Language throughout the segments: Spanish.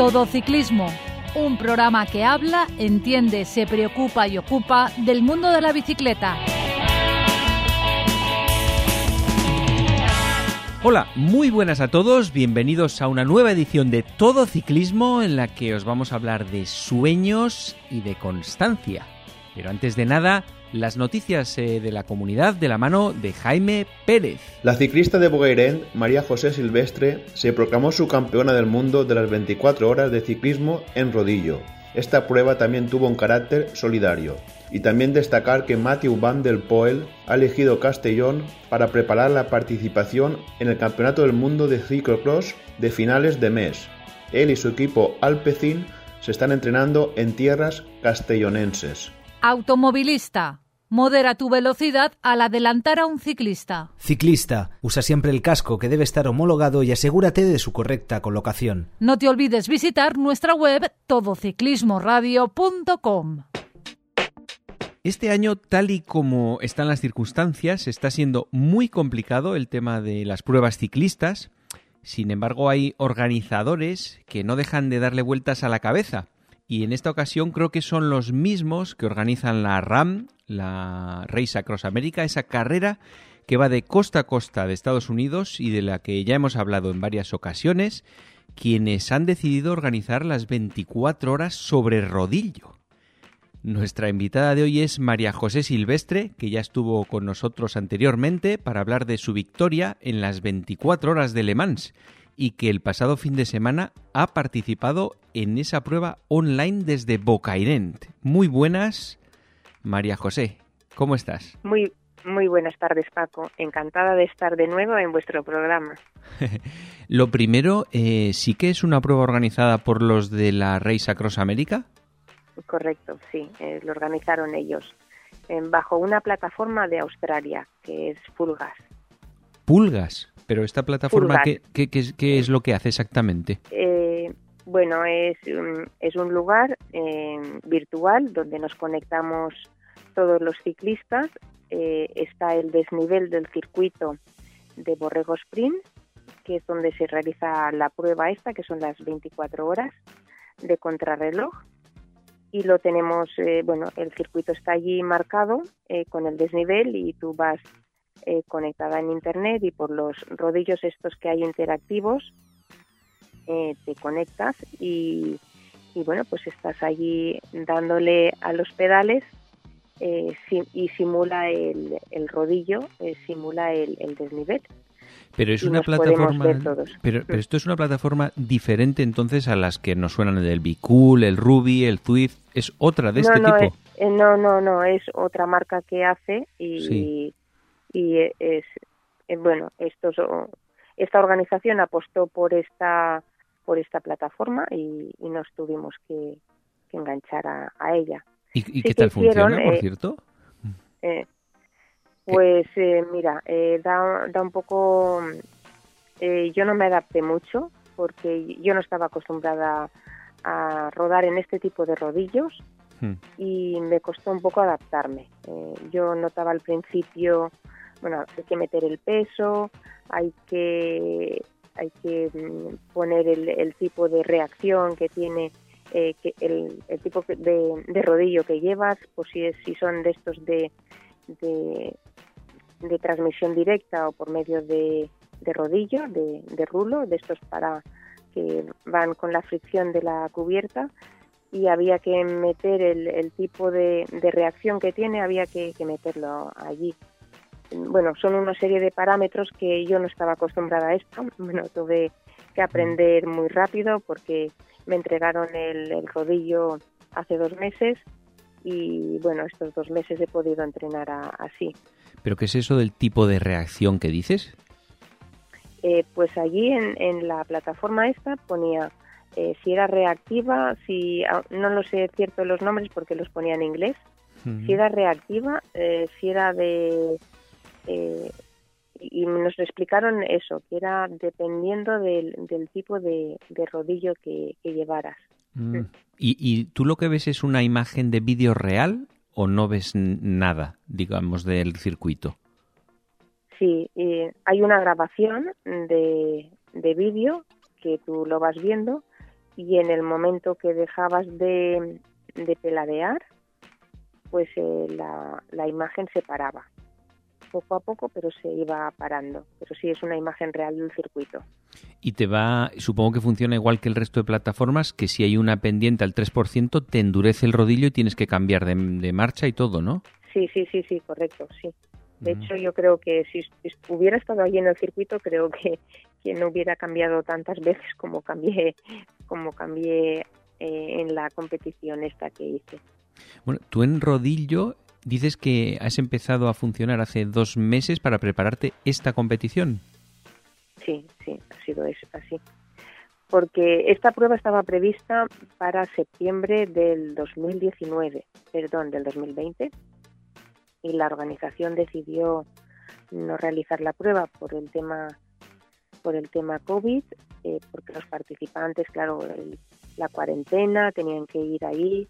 Todo Ciclismo, un programa que habla, entiende, se preocupa y ocupa del mundo de la bicicleta. Hola, muy buenas a todos, bienvenidos a una nueva edición de Todo Ciclismo en la que os vamos a hablar de sueños y de constancia. Pero antes de nada, las noticias eh, de la comunidad de la mano de Jaime Pérez. La ciclista de Bogueirén, María José Silvestre, se proclamó subcampeona del mundo de las 24 horas de ciclismo en rodillo. Esta prueba también tuvo un carácter solidario. Y también destacar que Matthew Van der Poel ha elegido Castellón para preparar la participación en el Campeonato del Mundo de Ciclocross de finales de mes. Él y su equipo Alpecin se están entrenando en tierras castellonenses. Automovilista. Modera tu velocidad al adelantar a un ciclista. Ciclista. Usa siempre el casco que debe estar homologado y asegúrate de su correcta colocación. No te olvides visitar nuestra web todociclismoradio.com. Este año, tal y como están las circunstancias, está siendo muy complicado el tema de las pruebas ciclistas. Sin embargo, hay organizadores que no dejan de darle vueltas a la cabeza y en esta ocasión creo que son los mismos que organizan la RAM, la Race Across America, esa carrera que va de costa a costa de Estados Unidos y de la que ya hemos hablado en varias ocasiones, quienes han decidido organizar las 24 horas sobre rodillo. Nuestra invitada de hoy es María José Silvestre, que ya estuvo con nosotros anteriormente para hablar de su victoria en las 24 horas de Le Mans y que el pasado fin de semana ha participado en esa prueba online desde Bocairent. Muy buenas, María José. ¿Cómo estás? Muy, muy buenas tardes, Paco. Encantada de estar de nuevo en vuestro programa. Lo primero, eh, ¿sí que es una prueba organizada por los de la Race Across America? Correcto, sí, eh, lo organizaron ellos bajo una plataforma de Australia que es Pulgas. Pulgas. Pero esta plataforma, ¿qué, qué, es lo que hace exactamente? Eh, bueno, es, es un lugar eh, virtual donde nos conectamos todos los ciclistas. Eh, está el desnivel del circuito de Borrego Sprint, que es donde se realiza la prueba esta, que son las 24 horas de contrarreloj. Y lo tenemos, bueno, el circuito está allí marcado con el desnivel y tú vas eh, conectada en internet y por los rodillos estos que hay interactivos eh, te conectas y, bueno pues estás allí dándole a los pedales eh, y simula el, rodillo simula el, desnivel. Pero es una plataforma pero, pero, esto es una plataforma diferente entonces a las que nos suenan el Bicool, el Ruby, el Zwift, es otra de este tipo. no, no, no, es otra marca que hace y, y es, eh, bueno estos esta organización apostó por esta por esta plataforma y, nos tuvimos que, enganchar a, ella y, qué tal funciona por eh, cierto eh, pues mira da, da un poco yo no me adapté mucho porque yo no estaba acostumbrada a rodar en este tipo de rodillos hmm. y me costó un poco adaptarme. yo notaba al principio bueno, hay que meter el peso, hay que, hay que mm, poner el, tipo de reacción que tiene eh, que el, tipo de, rodillo que llevas, pues si, es, si son de estos de, de, transmisión directa o por medio de, de rodillo, de, de rulo, de estos para que van con la fricción de la cubierta. Y había que meter el, el tipo de, de, reacción que tiene, había que, que meterlo allí bueno, son una serie de parámetros que yo no estaba acostumbrada a esto. Bueno, tuve que aprender muy rápido porque me entregaron el, rodillo hace dos meses y bueno, estos dos meses he podido entrenar así. ¿Pero qué es eso del tipo de reacción que dices? Eh, pues allí en, la plataforma esta ponía eh, si era reactiva, si ah, no lo sé cierto los nombres porque los ponía en inglés, si era reactiva, eh, si era de eh, y nos explicaron eso, que era dependiendo del, tipo de, rodillo que, llevaras. Mm. ¿Y, tú lo que ves es una imagen de vídeo real o no ves nada, digamos, del circuito? Sí, hay una grabación de, de vídeo que tú lo vas viendo y en el momento que dejabas de, de peladear, pues eh, la, la imagen se paraba poco a poco, pero se iba parando. Pero sí es una imagen real del circuito. Y te va, supongo que funciona igual que el resto de plataformas, que si hay una pendiente al 3%, te endurece el rodillo y tienes que cambiar de, de marcha y todo, ¿no? Sí, sí, sí, sí, correcto, sí. De hecho, yo creo que si hubiera estado allí en el circuito, creo que, que no hubiera cambiado tantas veces como cambié, como cambié eh, en la competición esta que hice. Bueno, tú en rodillo dices que has empezado a funcionar hace dos meses para prepararte esta competición. Sí, sí, ha sido eso, así. Porque esta prueba estaba prevista para septiembre del 2019, perdón, del 2020 y la organización decidió no realizar la prueba por el tema por el tema COVID, eh, porque los participantes, claro, la cuarentena, tenían que ir ahí.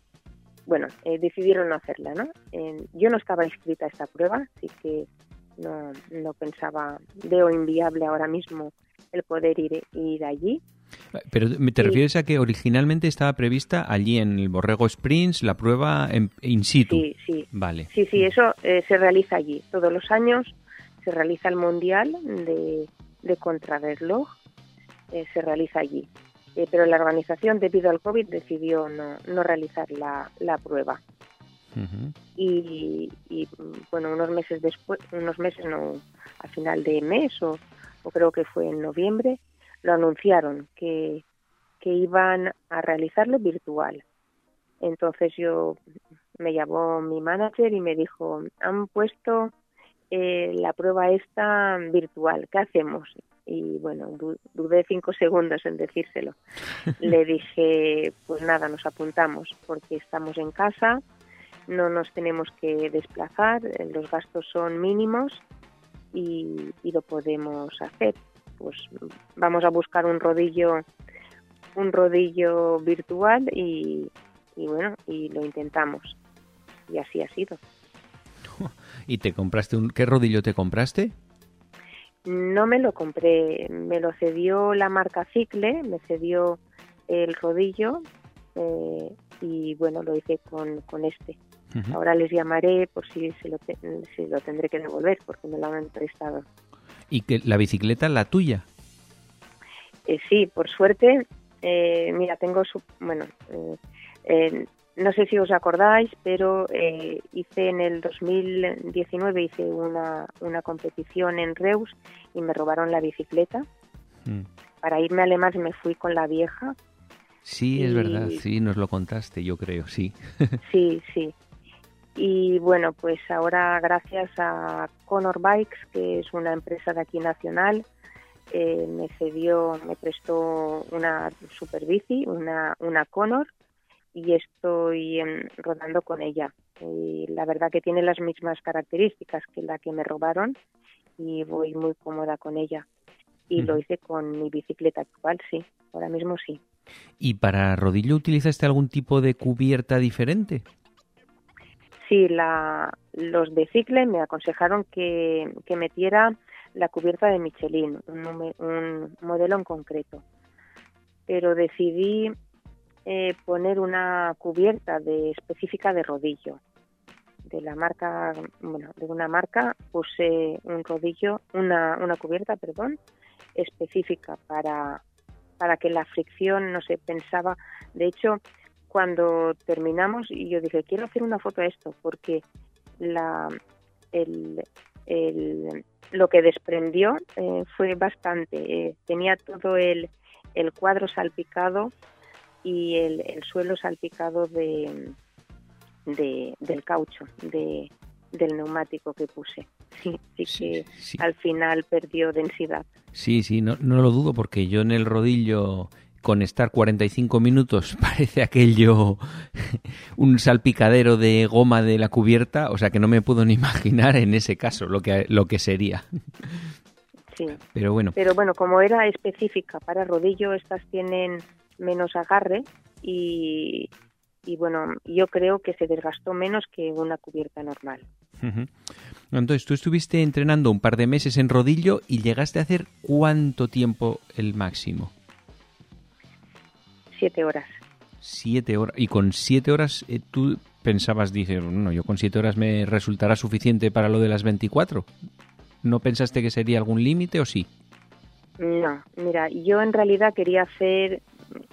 Bueno, eh, decidieron no hacerla, ¿no? yo no estaba inscrita a esta prueba, así que no, no pensaba, veo inviable ahora mismo el poder ir, ir allí. Pero te refieres a que originalmente estaba prevista allí en el Borrego Springs la prueba en, in situ. Sí, sí. Vale. Sí, sí, eso eh, se realiza allí. Todos los años se realiza el Mundial de, de Contrarreloj, eh, se realiza allí. Eh, pero la organización, debido al COVID, decidió no, no realizar la, la prueba. y, y, bueno, unos meses después, unos meses, no, a final de mes o, o creo que fue en noviembre, lo anunciaron que, que iban a realizarlo virtual. Entonces yo me llamó mi manager y me dijo, han puesto eh, la prueba esta virtual, ¿qué hacemos? Y bueno, dudé cinco segundos en decírselo. Le dije, pues nada, nos apuntamos porque estamos en casa, no nos tenemos que desplazar, los gastos son mínimos y, y lo podemos hacer. Pues vamos a buscar un rodillo un rodillo virtual y, bueno y lo intentamos. Y así ha sido. Y te compraste un qué rodillo te compraste no me lo compré me lo cedió la marca Cicle me cedió el rodillo eh, y bueno lo hice con, con este. Ahora les llamaré por si se lo, si lo tendré que devolver porque me lo han prestado. ¿Y que la bicicleta la tuya? Eh, sí, por suerte, eh, mira, tengo su, bueno, eh, no sé si os acordáis, pero hice en el 2019 hice una, una competición en Reus y me robaron la bicicleta. Mm. Para irme a Alemán me fui con la vieja. Sí, es verdad, sí, nos lo contaste, yo creo, sí. sí, sí. Y bueno, pues ahora gracias a Conor Bikes, que es una empresa de aquí nacional, eh, me cedió, me prestó una super bici, una, una Conor, y estoy em, rodando con ella. Y la verdad que tiene las mismas características que la que me robaron y voy muy cómoda con ella. Y lo hice con mi bicicleta actual, sí, ahora mismo sí. ¿Y para rodillo utilizaste algún tipo de cubierta diferente? Sí, la, los de Cicle me aconsejaron que, que metiera la cubierta de Michelin, un, un modelo en concreto. Pero decidí eh, poner una cubierta de específica de rodillo. De la marca, bueno, de una marca puse un rodillo, una, una cubierta, perdón, específica para, para que la fricción no se pensaba. De hecho, cuando terminamos y yo dije, quiero hacer una foto de esto porque la, el, el, lo que desprendió eh, fue bastante. Eh, tenía todo el, el, cuadro salpicado y el, el suelo salpicado de, de, del caucho, de, del neumático que puse. Sí, sí, que al final perdió densidad. Sí, sí, no, no lo dudo porque yo en el rodillo con estar 45 minutos parece aquello un salpicadero de goma de la cubierta, o sea que no me puedo ni imaginar en ese caso lo que, lo que sería. Sí. Pero bueno. Pero bueno, como era específica para rodillo, estas tienen menos agarre y, y bueno, yo creo que se desgastó menos que una cubierta normal. Entonces, tú estuviste entrenando un par de meses en rodillo y llegaste a hacer cuánto tiempo el máximo? siete horas. Siete horas. Y con siete horas eh, tú pensabas, dices, no, yo con siete horas me resultará suficiente para lo de las 24. ¿No pensaste que sería algún límite o sí? No, mira, yo en realidad quería hacer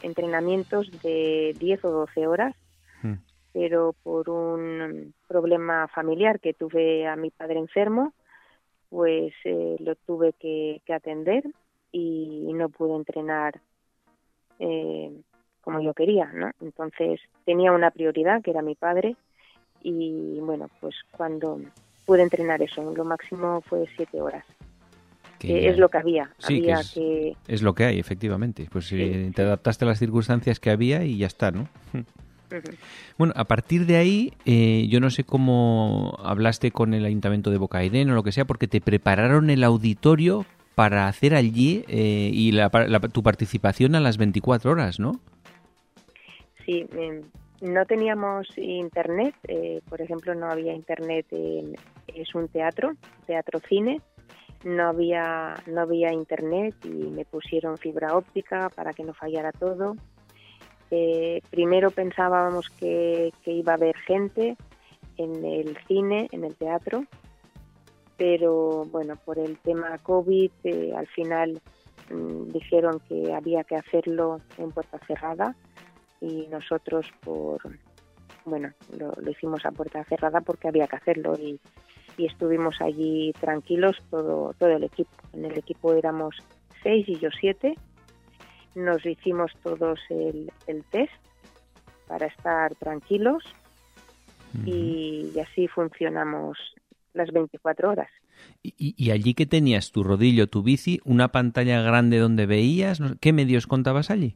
entrenamientos de 10 o 12 horas, hmm. pero por un problema familiar que tuve a mi padre enfermo, pues eh, lo tuve que, atender y no pude entrenar eh, como yo quería, ¿no? Entonces tenía una prioridad que era mi padre y bueno, pues cuando pude entrenar eso, lo máximo fue siete horas. Que es lo que había. había es, que... es, lo que hay, efectivamente. Pues eh, te adaptaste a las circunstancias que había y ya está, ¿no? Bueno, a partir de ahí, eh, yo no sé cómo hablaste con el Ayuntamiento de Bocairén o lo que sea, porque te prepararon el auditorio para hacer allí eh, y tu participación a las 24 horas, ¿no? Sí, em, no teníamos internet, eh, por ejemplo, no había internet, es un teatro, teatro cine, no había, no había internet y me pusieron fibra óptica para que no fallara todo. Eh, primero pensábamos que, iba a haber gente en el cine, en el teatro, pero bueno, por el tema COVID eh, al final mm, dijeron que había que hacerlo en puerta cerrada y nosotros por bueno lo, hicimos a puerta cerrada porque había que hacerlo y, estuvimos allí tranquilos todo todo el equipo en el equipo éramos seis y yo siete nos hicimos todos el, test para estar tranquilos y, así funcionamos las 24 horas. ¿Y, ¿Y, allí que tenías tu rodillo, tu bici, una pantalla grande donde veías? ¿Qué medios contabas allí?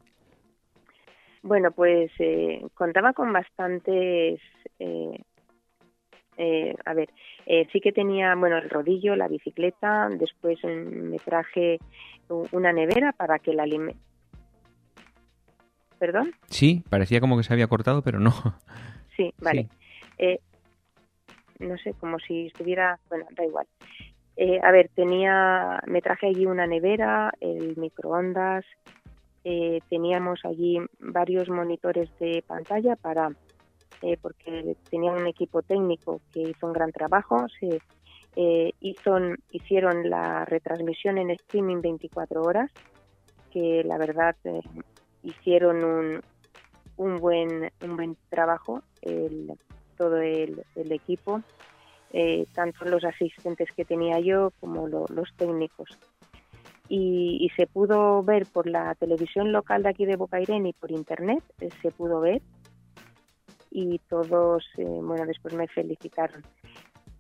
Bueno, pues eh, contaba con bastantes. Eh, eh, a ver, sí que tenía, bueno, el rodillo, la bicicleta, después me traje una nevera para que la ¿Perdón? Sí, parecía como que se había cortado, pero no. Sí, vale. no sé, como si estuviera, bueno, da igual. a ver, tenía, me traje allí una nevera, el microondas, eh, teníamos allí varios monitores de pantalla para eh, porque tenían un equipo técnico que hizo un gran trabajo se eh, hizo, hicieron la retransmisión en streaming 24 horas que la verdad hicieron un, un buen buen trabajo el, todo el, equipo tanto los asistentes que tenía yo como los técnicos. Y, se pudo ver por la televisión local de aquí de Bocairén y por internet, eh, se pudo ver y todos, eh, bueno, después me felicitaron.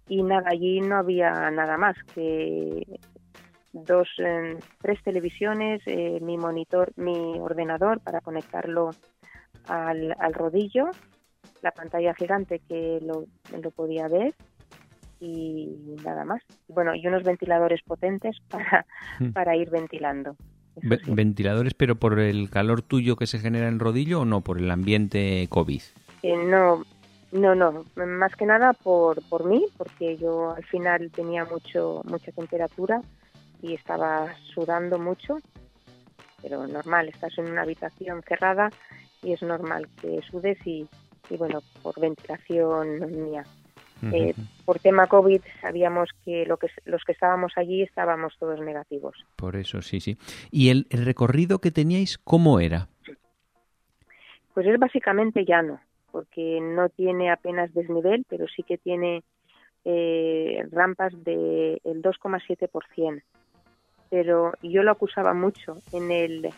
Y nada, allí no había nada más que dos, eh, tres televisiones, mi monitor, mi ordenador para conectarlo al, al rodillo, la pantalla gigante que lo, lo podía ver y nada más. Bueno, y unos ventiladores potentes para, hmm. para ir ventilando. ¿Ventiladores pero por el calor tuyo que se genera en el rodillo o no, por el ambiente COVID? Eh, no, no, no, más que nada por, por mí, porque yo al final tenía mucho mucha temperatura y estaba sudando mucho, pero normal, estás en una habitación cerrada y es normal que sudes y, y bueno, por ventilación mía. Eh, por tema COVID sabíamos que, lo que los que estábamos allí estábamos todos negativos. Por eso, sí, sí. ¿Y el, recorrido que teníais, cómo era? Pues es básicamente llano, porque no tiene apenas desnivel, pero sí que tiene eh, rampas del 2,7%. Pero yo lo acusaba mucho en el,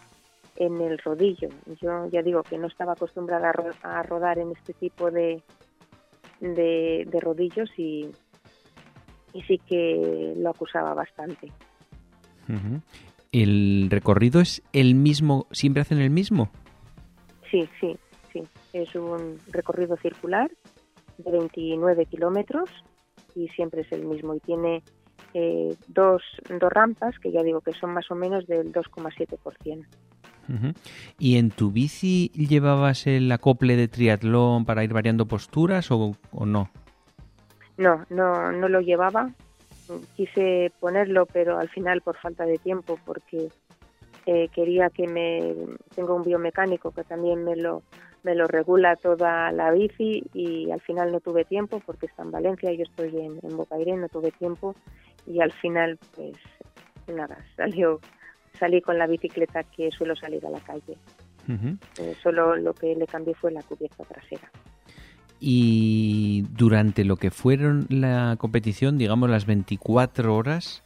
en el rodillo. Yo ya digo que no estaba acostumbrada a rodar en este tipo de, de, rodillos y, y sí que lo acusaba bastante. ¿El recorrido es el mismo? ¿Siempre hacen el mismo? Sí, sí, sí. Es un recorrido circular de 29 kilómetros y siempre es el mismo. Y tiene eh, dos, dos rampas que ya digo que son más o menos del 2,7%. ¿Y en tu bici llevabas el acople de triatlón para ir variando posturas o, no? No, no, no lo llevaba. Quise ponerlo, pero al final por falta de tiempo, porque eh, quería que me tengo un biomecánico que también me lo me lo regula toda la bici y al final no tuve tiempo porque está en Valencia y yo estoy en, en Bocairén, no tuve tiempo y al final pues nada, salió salí con la bicicleta que suelo salir a la calle. Eh, solo lo que le cambié fue la cubierta trasera. Y durante lo que fueron la competición, digamos las 24 horas,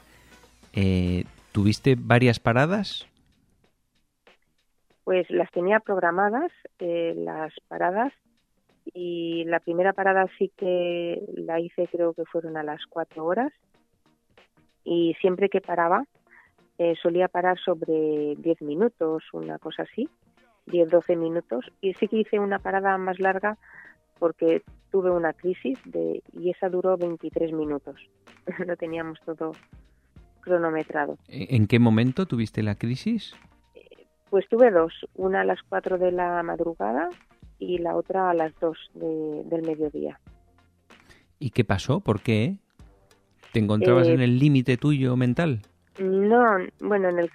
eh, ¿tuviste varias paradas? Pues las tenía programadas, eh, las paradas, y la primera parada sí que la hice, creo que fueron a las cuatro horas, y siempre que paraba, eh, solía parar sobre 10 minutos, una cosa así, 10-12 minutos, y sí que hice una parada más larga porque tuve una crisis de, y esa duró 23 minutos. Lo teníamos todo cronometrado. ¿En qué momento tuviste la crisis? Pues tuve dos, una a las 4 de la madrugada y la otra a las 2 del mediodía. ¿Y qué pasó? ¿Por qué? ¿Te encontrabas Eh, en el límite tuyo mental? No, bueno, en el,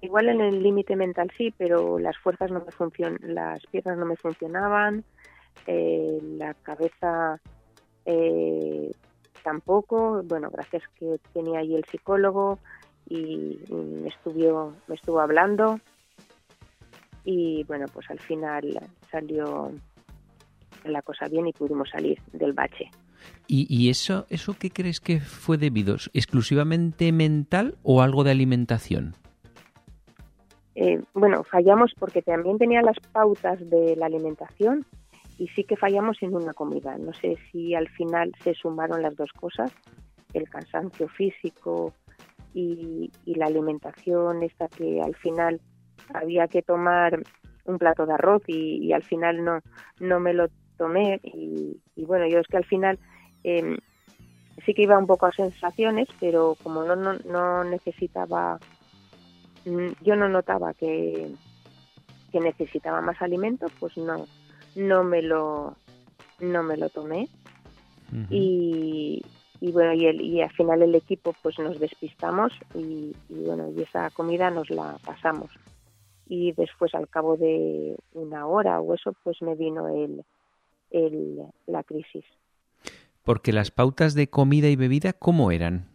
igual en el límite mental sí, pero las fuerzas no me funcion, las piernas no me funcionaban, eh, la cabeza eh, tampoco. Bueno, gracias que tenía allí el psicólogo y, y me estuvo me estuvo hablando y bueno, pues al final salió la cosa bien y pudimos salir del bache. ¿Y, y eso, eso qué crees que fue debido? ¿Exclusivamente mental o algo de alimentación? Eh, bueno, fallamos porque también tenía las pautas de la alimentación y sí que fallamos en una comida. No sé si al final se sumaron las dos cosas, el cansancio físico y, y la alimentación, esta que al final había que tomar un plato de arroz y, y al final no, no me lo tomé y, y bueno, yo es que al final eh, sí que iba un poco a sensaciones, pero como no, no, no necesitaba, mm, yo no notaba que, que necesitaba más alimento, pues no, no me lo, no me lo tomé. Y, y bueno, y, el, y al final el equipo pues nos despistamos y, y bueno, y esa comida nos la pasamos. Y después al cabo de una hora o eso, pues me vino el, el, la crisis. Porque las pautas de comida y bebida, ¿cómo eran?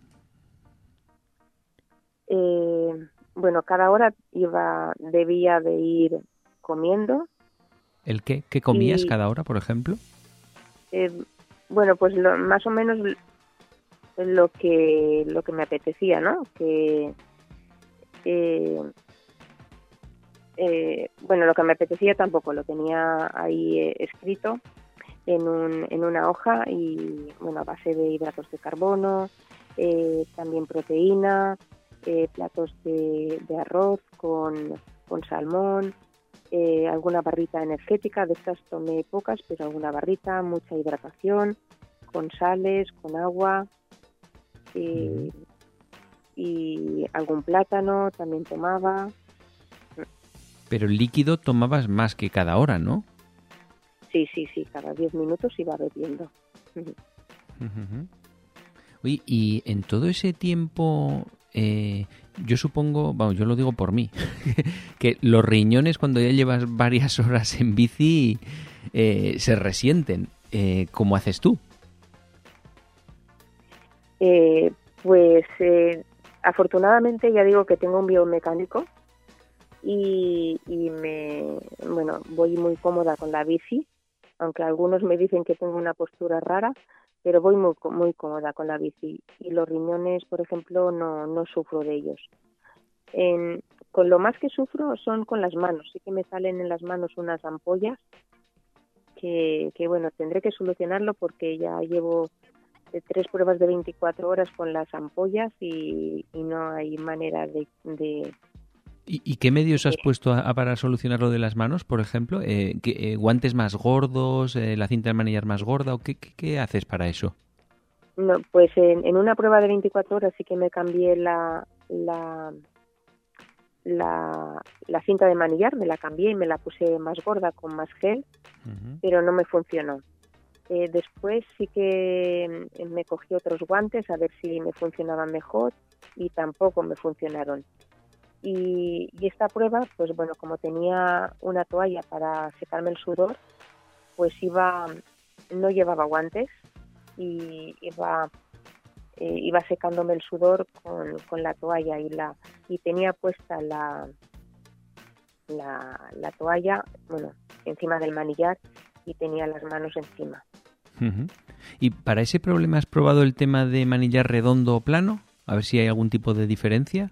Eh, bueno, cada hora iba, debía de ir comiendo. ¿El qué? ¿Qué comías Y- cada hora, por ejemplo? Eh, bueno, pues lo, más o menos lo que lo que me apetecía, ¿no? Que eh, eh, bueno, lo que me apetecía tampoco lo tenía ahí eh, escrito en, un, en una hoja y bueno a base de hidratos de carbono, eh, también proteína, eh, platos de, de arroz con, con salmón, eh, alguna barrita energética, de estas tomé pocas, pero alguna barrita, mucha hidratación, con sales, con agua y algún plátano también tomaba. Pero el líquido tomabas más que cada hora, ¿no? Sí, sí, sí, cada 10 minutos iba bebiendo. Ujú. Oye, y en todo ese tiempo, eh, yo supongo, vamos, yo lo digo por mí, que los riñones cuando ya llevas varias horas en bici eh, se resienten. Eh, ¿Cómo haces tú? Eh, pues eh, afortunadamente ya digo que tengo un biomecánico y, y me bueno voy muy cómoda con la bici, aunque algunos me dicen que tengo una postura rara, pero voy muy muy cómoda con la bici y los riñones, por ejemplo, no no sufro de ellos. Con lo más que sufro son con las manos, sí que me salen en las manos unas ampollas que, que bueno tendré que solucionarlo porque ya llevo tres pruebas de 24 horas con las ampollas y, y no hay manera de, de- ¿Y, y qué medios has puesto a- a para solucionar lo de las manos, por ejemplo? Eh, ¿qué- eh, ¿Guantes más gordos? eh, ¿La cinta de manillar más gorda? ¿O qué, qué- qué haces para eso? no, pues en, en una prueba de 24 horas sí que me cambié la, la la, la cinta de manillar, me la cambié y me la puse más gorda con más gel, pero no me funcionó. Eh, después sí que mm, me cogí otros guantes a ver si me funcionaban mejor y tampoco me funcionaron. Y, esta prueba, pues bueno, como tenía una toalla para secarme el sudor, pues iba, no llevaba guantes y iba, eh, iba secándome el sudor con, con, la toalla y la y tenía puesta la, la, la toalla, bueno, encima del manillar y tenía las manos encima. ¿Y para ese problema has probado el tema de manillar redondo o plano? A ver si hay algún tipo de diferencia.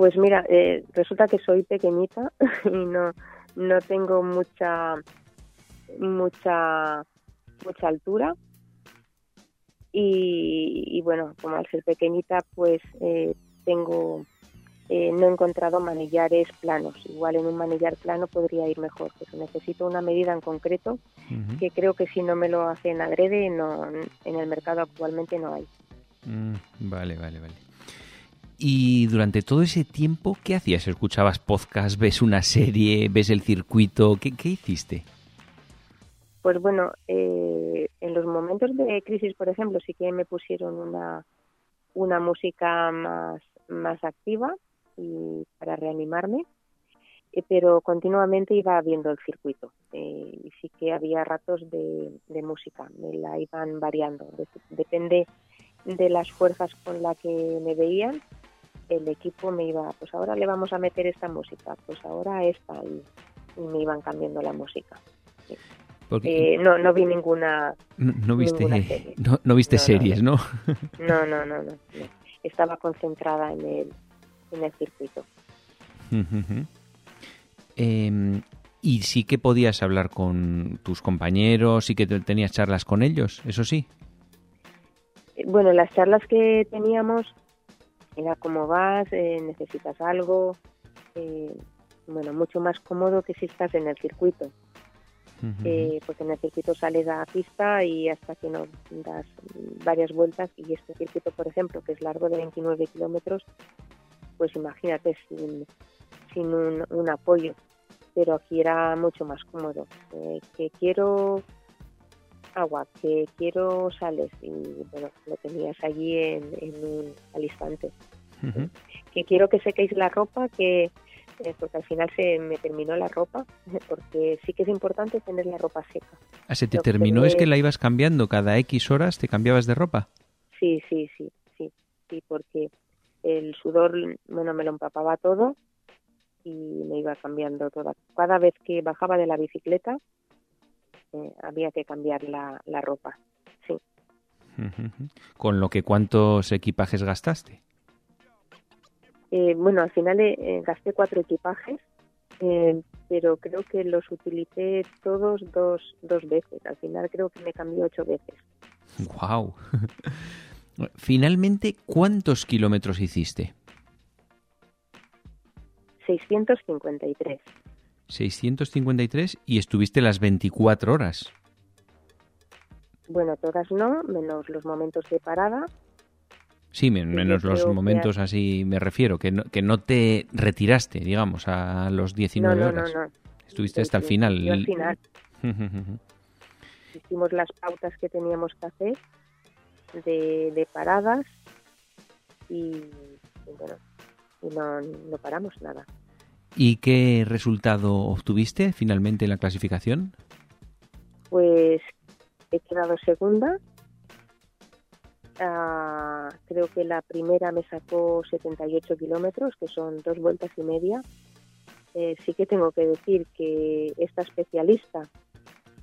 Pues mira, eh, resulta que soy pequeñita y no, no tengo mucha mucha mucha altura y, bueno, como al ser pequeñita pues eh, tengo eh, no he encontrado manillares planos. Igual en un manillar plano podría ir mejor, pero necesito una medida en concreto que creo que si no me lo hacen agrede, no, en el mercado actualmente no hay. Mm, vale, vale, vale. Y durante todo ese tiempo, ¿qué hacías? ¿Escuchabas podcast? ¿Ves una serie? ¿Ves el circuito? ¿Qué, qué hiciste? Pues bueno, eh, en los momentos de crisis, por ejemplo, sí que me pusieron una, una música más, más activa y para reanimarme, eh, pero continuamente iba viendo el circuito eh, y sí que había ratos de, música, me la iban variando, depende de las fuerzas con las que me veían, el equipo me iba, pues ahora le vamos a meter esta música, pues ahora esta y, me iban cambiando la música. Eh, no, no vi ninguna. No, viste, No, viste series, ¿no? No, no, no, no. Estaba concentrada en el, en el circuito. Em, ¿Y sí que podías hablar con tus compañeros, sí que tenías charlas con ellos, eso sí? Eh, bueno, las charlas que teníamos era cómo vas, eh, necesitas algo, eh, bueno, mucho más cómodo que si estás en el circuito. porque en el circuito sales a pista y hasta que no das varias vueltas y este circuito, por ejemplo, que es largo de 29 kilómetros, pues imagínate sin, sin un, apoyo. Pero aquí era mucho más cómodo. Eh, que quiero agua, que quiero sales y bueno, lo tenías allí en, un, al instante. Que quiero que sequéis la ropa, que eh, porque al final se me terminó la ropa, porque sí que es importante tener la ropa seca. Ah, ¿Se te terminó? ¿Es que la ibas cambiando cada X horas? ¿Te cambiabas de ropa? Sí, sí, sí, sí, sí, porque el sudor, bueno, me lo empapaba todo y me iba cambiando toda. Cada vez que bajaba de la bicicleta eh, había que cambiar la, la ropa, sí. ¿Con lo que cuántos equipajes gastaste? Eh, bueno, al final eh, gasté cuatro equipajes, pero creo que los utilicé todos dos, dos veces. Al final creo que me cambió ocho veces. ¡Wow! Finalmente, ¿cuántos kilómetros hiciste? 653. 653 y estuviste las 24 horas. Bueno, todas no, menos los momentos de parada. Sí, menos los momentos así me refiero, que no, que no te retiraste, digamos, a los 19 horas. No, no, no. Estuviste hasta el final. al final. Hicimos las pautas que teníamos que hacer de, paradas y, bueno, no, no paramos nada. ¿Y qué resultado obtuviste finalmente en la clasificación? Pues he quedado segunda. Ah, creo que la primera me sacó 78 kilómetros, que son dos vueltas y media. Eh, sí que tengo que decir que esta especialista,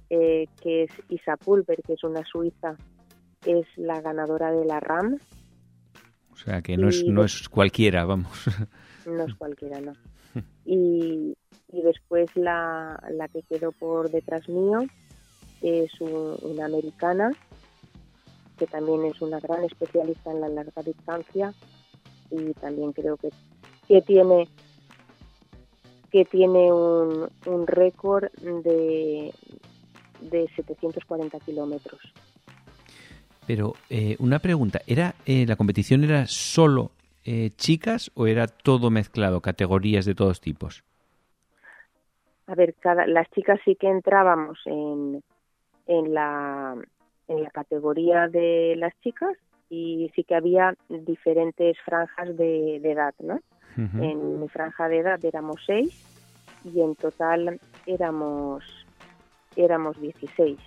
eh, que es Isa Pulver, que es una suiza es la ganadora de la RAM. O sea que no, es, no es cualquiera, vamos. No es cualquiera, no. Y, después la, la, que quedó por detrás mío es una americana que también es una gran especialista en la larga distancia y también creo que, que tiene que tiene un, un récord de, de 740 kilómetros. Pero eh, una pregunta, ¿era eh, la competición era solo eh, chicas o era todo mezclado, categorías de todos tipos? A ver, cada, las chicas sí que entrábamos en, en, la, en la categoría de las chicas y sí que había diferentes franjas de, edad, ¿no? En mi franja de edad éramos seis y en total éramos éramos 16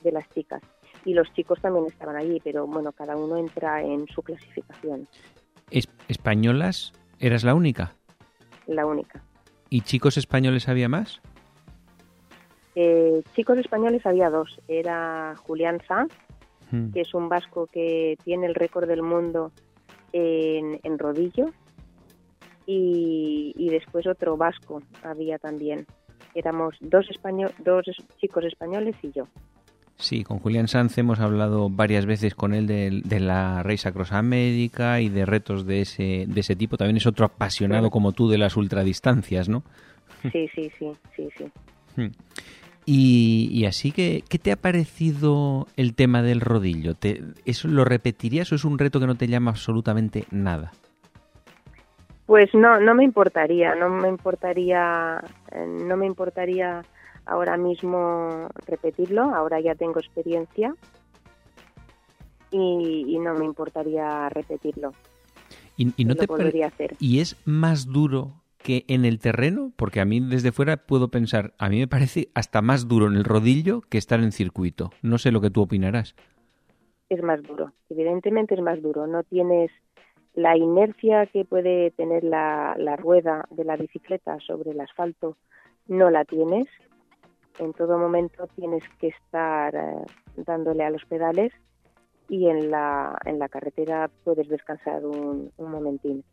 de las chicas y los chicos también estaban allí, pero bueno, cada uno entra en su clasificación. ¿Españolas eras la única? La única. ¿Y chicos españoles había más? Eh, chicos españoles había dos. Era Julián Sanz, hmm. que es un vasco que tiene el récord del mundo en, rodillo, y, y, después otro vasco había también. Éramos dos, español, dos chicos españoles y yo. Sí, con Julián Sanz hemos hablado varias veces con él de, la Race Across América y de retos de ese, de ese tipo. También es otro apasionado como tú de las ultradistancias, ¿no? Sí, sí, sí, sí, sí. Hmm. Y, así que, ¿qué te ha parecido el tema del rodillo? ¿Te, ¿Eso lo repetirías o es un reto que no te llama absolutamente nada? Pues no, no me importaría, no me importaría, eh, no me importaría ahora mismo repetirlo, ahora ya tengo experiencia y, no me importaría repetirlo. ¿Y, no te podría hacer. ¿Y es más duro que en el terreno? Porque a mí desde fuera puedo pensar, a mí me parece hasta más duro en el rodillo que estar en circuito. No sé lo que tú opinarás. Es más duro, evidentemente es más duro. No tienes la inercia que puede tener la, la rueda de la bicicleta sobre el asfalto, no la tienes en todo momento tienes que estar eh, dándole a los pedales y en la, en la carretera puedes descansar un, un momentín.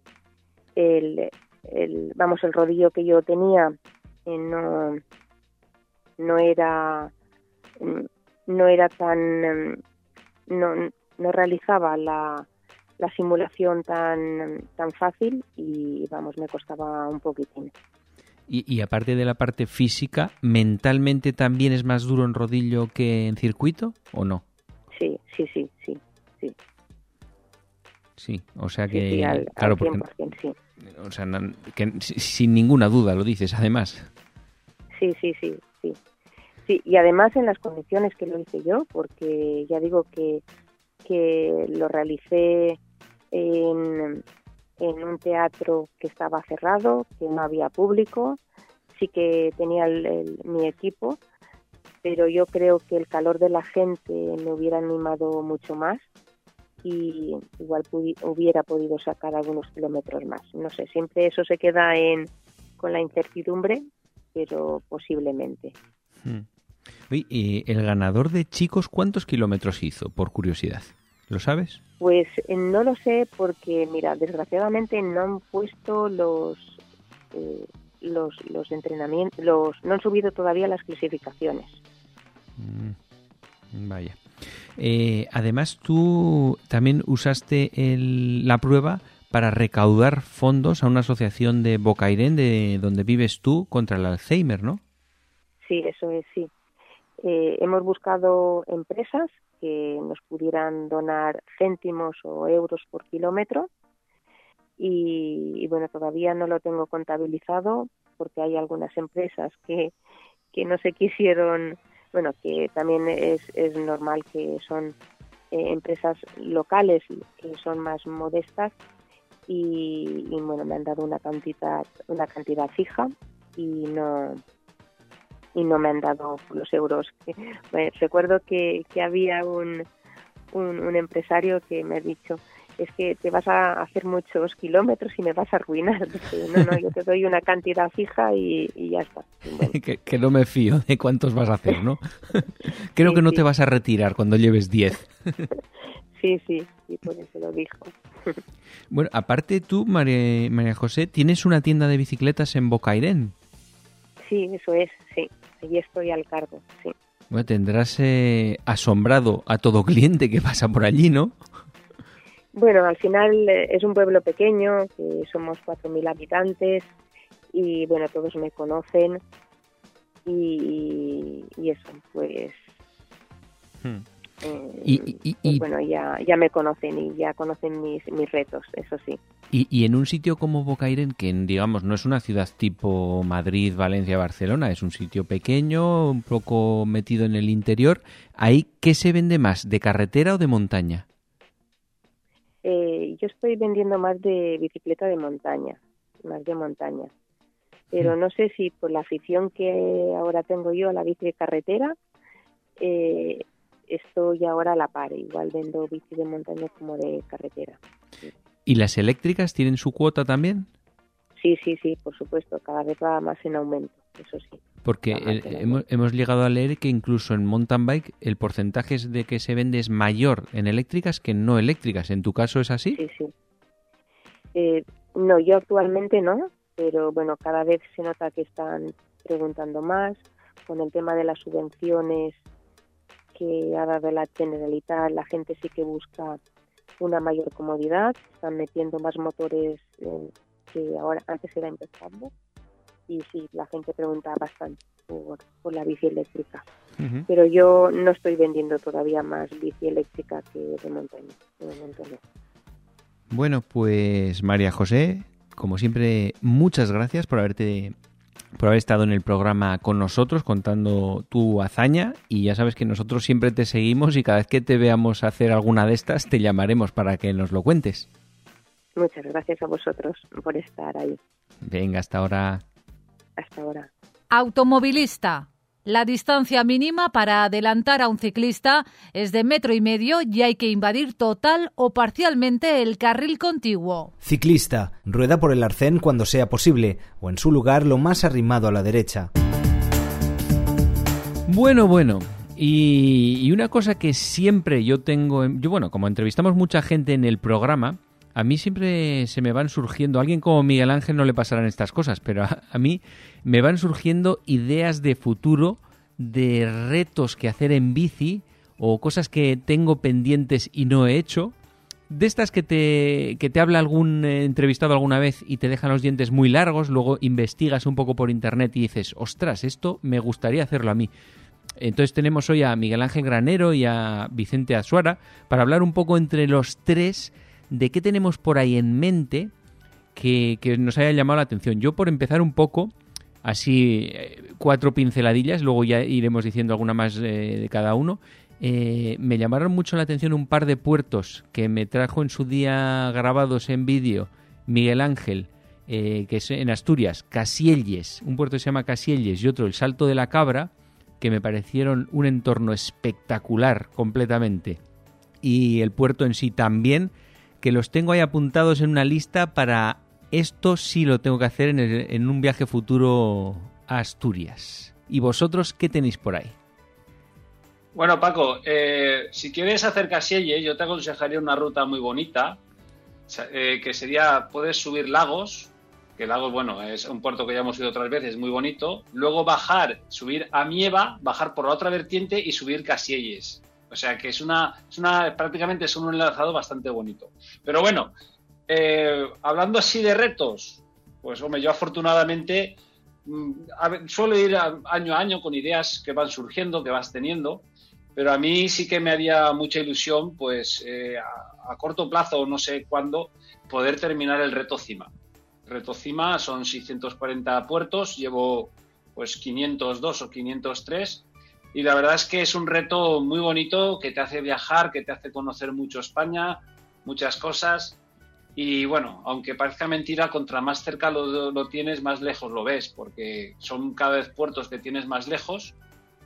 El, el, vamos, el rodillo que yo tenía eh, no, no era mm, no era tan mm, no, no realizaba la, la simulación tan tan fácil y vamos me costaba un poquitín. Y, aparte de la parte física, ¿mentalmente también es más duro en rodillo que en circuito o no? Sí, sí, sí, sí, sí. Sí, o sea que... claro, porque, sí. O sea, que, sin ninguna duda lo dices, además. Sí, sí, sí, sí. Sí, y además en las condiciones que lo hice yo, porque ya digo que, que lo realicé en, en un teatro que estaba cerrado, que no había público, sí que tenía mi equipo, pero yo creo que el calor de la gente me hubiera animado mucho más y igual hubiera podido sacar algunos kilómetros más. No sé, siempre eso se queda en con la incertidumbre, pero posiblemente. Hmm. ¿y el ganador de chicos cuántos kilómetros hizo, por curiosidad? ¿Lo sabes? Pues eh, no lo sé porque, mira, desgraciadamente no han puesto los eh, los, los entrenamientos, los, no han subido todavía las clasificaciones. Mm, vaya. Eh, además, tú también usaste el, la prueba para recaudar fondos a una asociación de Bocairén, de donde vives tú, contra el Alzheimer, ¿no? Sí, eso es, sí. hemos buscado empresas que nos pudieran donar céntimos o euros por kilómetro. Y, bueno, todavía no lo tengo contabilizado porque hay algunas empresas que, que no se quisieron, bueno, que también es, es normal que son eh, empresas locales que son más modestas y, y, bueno, me han dado una cantidad, una cantidad fija y no, y no me han dado los euros. recuerdo que, que había un, un, empresario que me ha dicho, es que te vas a hacer muchos kilómetros y me vas a arruinar. no, no, yo te doy una cantidad fija y, ya está. que, no me fío de cuántos vas a hacer, ¿no? Creo que no te vas a retirar cuando lleves 10. sí, sí, y por eso lo dijo. bueno, aparte tú, María, María José, tienes una tienda de bicicletas en Bocairén. Sí, eso es, sí. Allí estoy al cargo, sí. Bueno, tendrás eh, asombrado a todo cliente que pasa por allí, ¿no? Bueno, al final eh, es un pueblo pequeño, que somos 4.000 habitantes y bueno, todos me conocen y, eso, pues... Hmm. Eh, y, bueno, ya, ya me conocen y ya conocen mis, mis retos, eso sí. Y, y en un sitio como Bocairen, que digamos no es una ciudad tipo Madrid, Valencia, Barcelona, es un sitio pequeño, un poco metido en el interior, ¿ahí qué se vende más, de carretera o de montaña? Eh, yo estoy vendiendo más de bicicleta de montaña, más de montaña. Pero no sé si por la afición que ahora tengo yo a la bici de carretera, eh, estoy ahora a la par. Igual vendo bici de montaña como de carretera. ¿Y las eléctricas tienen su cuota también? Sí, sí, sí, por supuesto. Cada vez va más en aumento, eso sí. Porque hemos, hemos, llegado a leer que incluso en mountain bike el porcentaje de que se vende es mayor en eléctricas que en no eléctricas. ¿En tu caso es así? Sí, sí. Eh, no, yo actualmente no, pero bueno, cada vez se nota que están preguntando más con el tema de las subvenciones que ha dado la Generalitat, la gente sí que busca una mayor comodidad, están metiendo más motores que ahora antes era empezando y sí, la gente pregunta bastante por, por la bici eléctrica. Pero yo no estoy vendiendo todavía más bici eléctrica que de montaña. Bueno, pues María José, como siempre, muchas gracias por haberte por haber estado en el programa con nosotros contando tu hazaña y ya sabes que nosotros siempre te seguimos y cada vez que te veamos hacer alguna de estas te llamaremos para que nos lo cuentes. Muchas gracias a vosotros por estar ahí. Venga, hasta ahora. Hasta ahora. Automovilista. La distancia mínima para adelantar a un ciclista es de metro y medio y hay que invadir total o parcialmente el carril contiguo. Ciclista, rueda por el arcén cuando sea posible o en su lugar lo más arrimado a la derecha. Bueno, bueno. Y, una cosa que siempre yo tengo, yo bueno, como entrevistamos mucha gente en el programa, a mí siempre se me van surgiendo, a alguien como Miguel Ángel no le pasarán estas cosas, pero a, mí me van surgiendo ideas de futuro, de retos que hacer en bici o cosas que tengo pendientes y no he hecho. De estas que te, que te habla algún eh, entrevistado alguna vez y te dejan los dientes muy largos, luego investigas un poco por internet y dices, ostras, esto me gustaría hacerlo a mí. Entonces tenemos hoy a Miguel Ángel Granero y a Vicente Azuara para hablar un poco entre los tres de qué tenemos por ahí en mente que, nos haya llamado la atención. Yo por empezar un poco, así eh, cuatro pinceladillas, luego ya iremos diciendo alguna más eh, de cada uno. Eh, me llamaron mucho la atención un par de puertos que me trajo en su día grabados en vídeo Miguel Ángel, que es en Asturias, Casielles, un puerto que se llama Casielles y otro el Salto de la Cabra, que me parecieron un entorno espectacular completamente. Y el puerto en sí también, que los tengo ahí apuntados en una lista para esto sí lo tengo que hacer en, un viaje futuro a Asturias. ¿Y vosotros qué tenéis por ahí? Bueno, Paco, eh, si quieres hacer Casielle, yo te aconsejaría una ruta muy bonita, eh, que sería, puedes subir lagos, que Lagos, bueno, es un puerto que ya hemos ido otras veces, muy bonito, luego bajar, subir a Mieva, bajar por la otra vertiente y subir Casielles. O sea que es una, es una prácticamente es un enlazado bastante bonito. Pero bueno, eh, hablando así de retos, pues hombre, yo afortunadamente mm, suelo ir año a año con ideas que van surgiendo, que vas teniendo, pero a mí sí que me haría mucha ilusión, pues eh, a, a, corto plazo, no sé cuándo, poder terminar el reto CIMA. Reto CIMA son 640 puertos, llevo pues 502 o 503 y la verdad es que es un reto muy bonito que te hace viajar, que te hace conocer mucho España, muchas cosas. Y bueno, aunque parezca mentira, contra más cerca lo, tienes, más lejos lo ves, porque son cada vez puertos que tienes más lejos.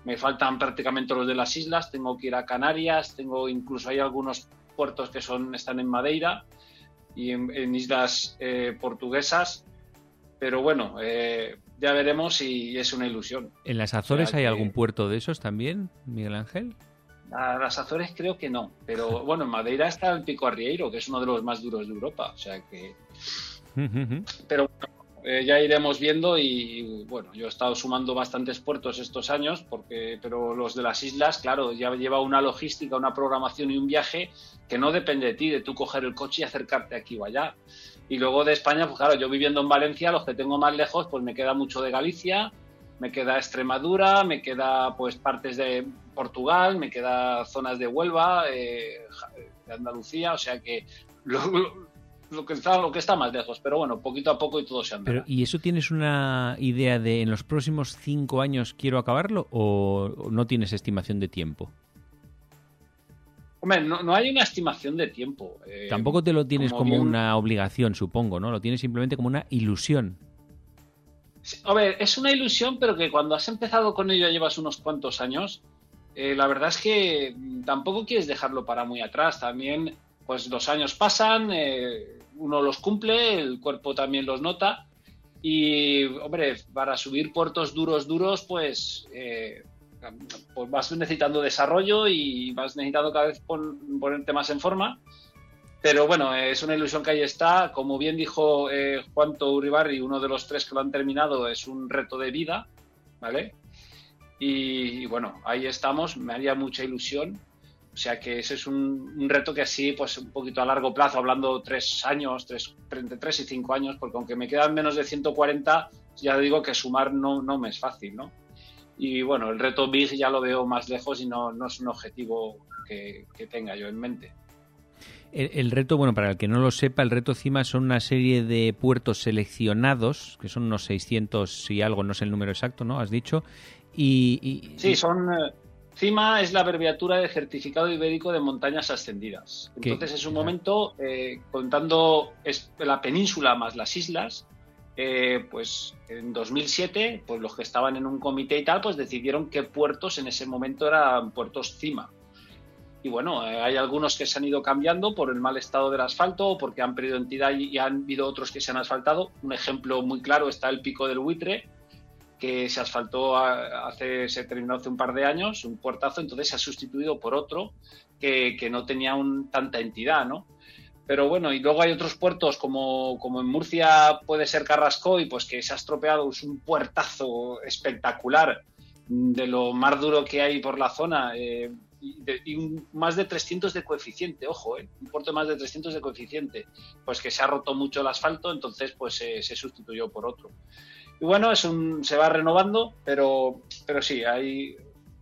Me faltan prácticamente los de las islas, tengo que ir a Canarias, tengo incluso hay algunos puertos que son están en Madeira y en, islas eh, portuguesas. Pero bueno, eh, ya veremos si es una ilusión. ¿En las Azores hay algún puerto de esos también, Miguel Ángel? A las Azores creo que no, pero bueno, en Madeira está el Pico Arrieiro, que es uno de los más duros de Europa, o sea que... pero eh, ya iremos viendo y bueno, yo he estado sumando bastantes puertos estos años, porque, pero los de las islas, claro, ya lleva una logística, una programación y un viaje que no depende de ti, de tú coger el coche y acercarte aquí o allá. Y luego de España, pues claro, yo viviendo en Valencia, los que tengo más lejos, pues me queda mucho de Galicia, me queda Extremadura, me queda pues partes de Portugal, me queda zonas de Huelva, eh, de Andalucía, o sea que lo, que está, lo que está más lejos, pero bueno, poquito a poco y todo se anda. Pero, ¿Y eso tienes una idea de en los próximos cinco años quiero acabarlo o no tienes estimación de tiempo? Hombre, no, hay una estimación de tiempo. Eh, Tampoco te lo tienes como, una obligación, supongo, ¿no? Lo tienes simplemente como una ilusión. a ver, es una ilusión, pero que cuando has empezado con ello llevas unos cuantos años, eh, la verdad es que tampoco quieres dejarlo para muy atrás. También, pues los años pasan, eh, uno los cumple, el cuerpo también los nota. Y, hombre, para subir puertos duros, duros, pues pues vas necesitando desarrollo y vas necesitando cada vez ponerte más en forma. Pero bueno, es una ilusión que ahí está. Como bien dijo eh, Juanto Uribarri, uno de los tres que lo han terminado, es un reto de vida, ¿vale? Y, bueno, ahí estamos, me haría mucha ilusión. O sea que ese es un, reto que así, pues un poquito a largo plazo, hablando tres años, tres, entre tres y cinco años, porque aunque me quedan menos de 140, ya digo que sumar no, no me es fácil, ¿no? Y bueno, el reto Big ya lo veo más lejos y no, no es un objetivo que, tenga yo en mente. El, reto, bueno, para el que no lo sepa, el reto CIMA son una serie de puertos seleccionados, que son unos 600 y algo, no sé el número exacto, ¿no? Has dicho. Y, sí, son... Eh, CIMA es la abreviatura de Certificado Ibérico de Montañas Ascendidas. Entonces es un momento, eh, contando la península más las islas, eh, pues en 2007, pues los que estaban en un comité y tal, pues decidieron qué puertos en ese momento eran puertos CIMA. Y bueno, eh, hay algunos que se han ido cambiando por el mal estado del asfalto o porque han perdido entidad y, han habido otros que se han asfaltado. Un ejemplo muy claro está el Pico del Buitre, que se asfaltó hace, se terminó hace un par de años, un puertazo, entonces se ha sustituido por otro que, no tenía tanta entidad, ¿no? Pero bueno, y luego hay otros puertos como, como en Murcia puede ser Carrascoy, pues que se ha estropeado, es un puertazo espectacular de lo más duro que hay por la zona. Eh, y, más de 300 de coeficiente, ojo, eh, un puerto de más de 300 de coeficiente, pues que se ha roto mucho el asfalto, entonces pues se sustituyó por otro. Y bueno, es un, se va renovando, pero, pero sí, hay,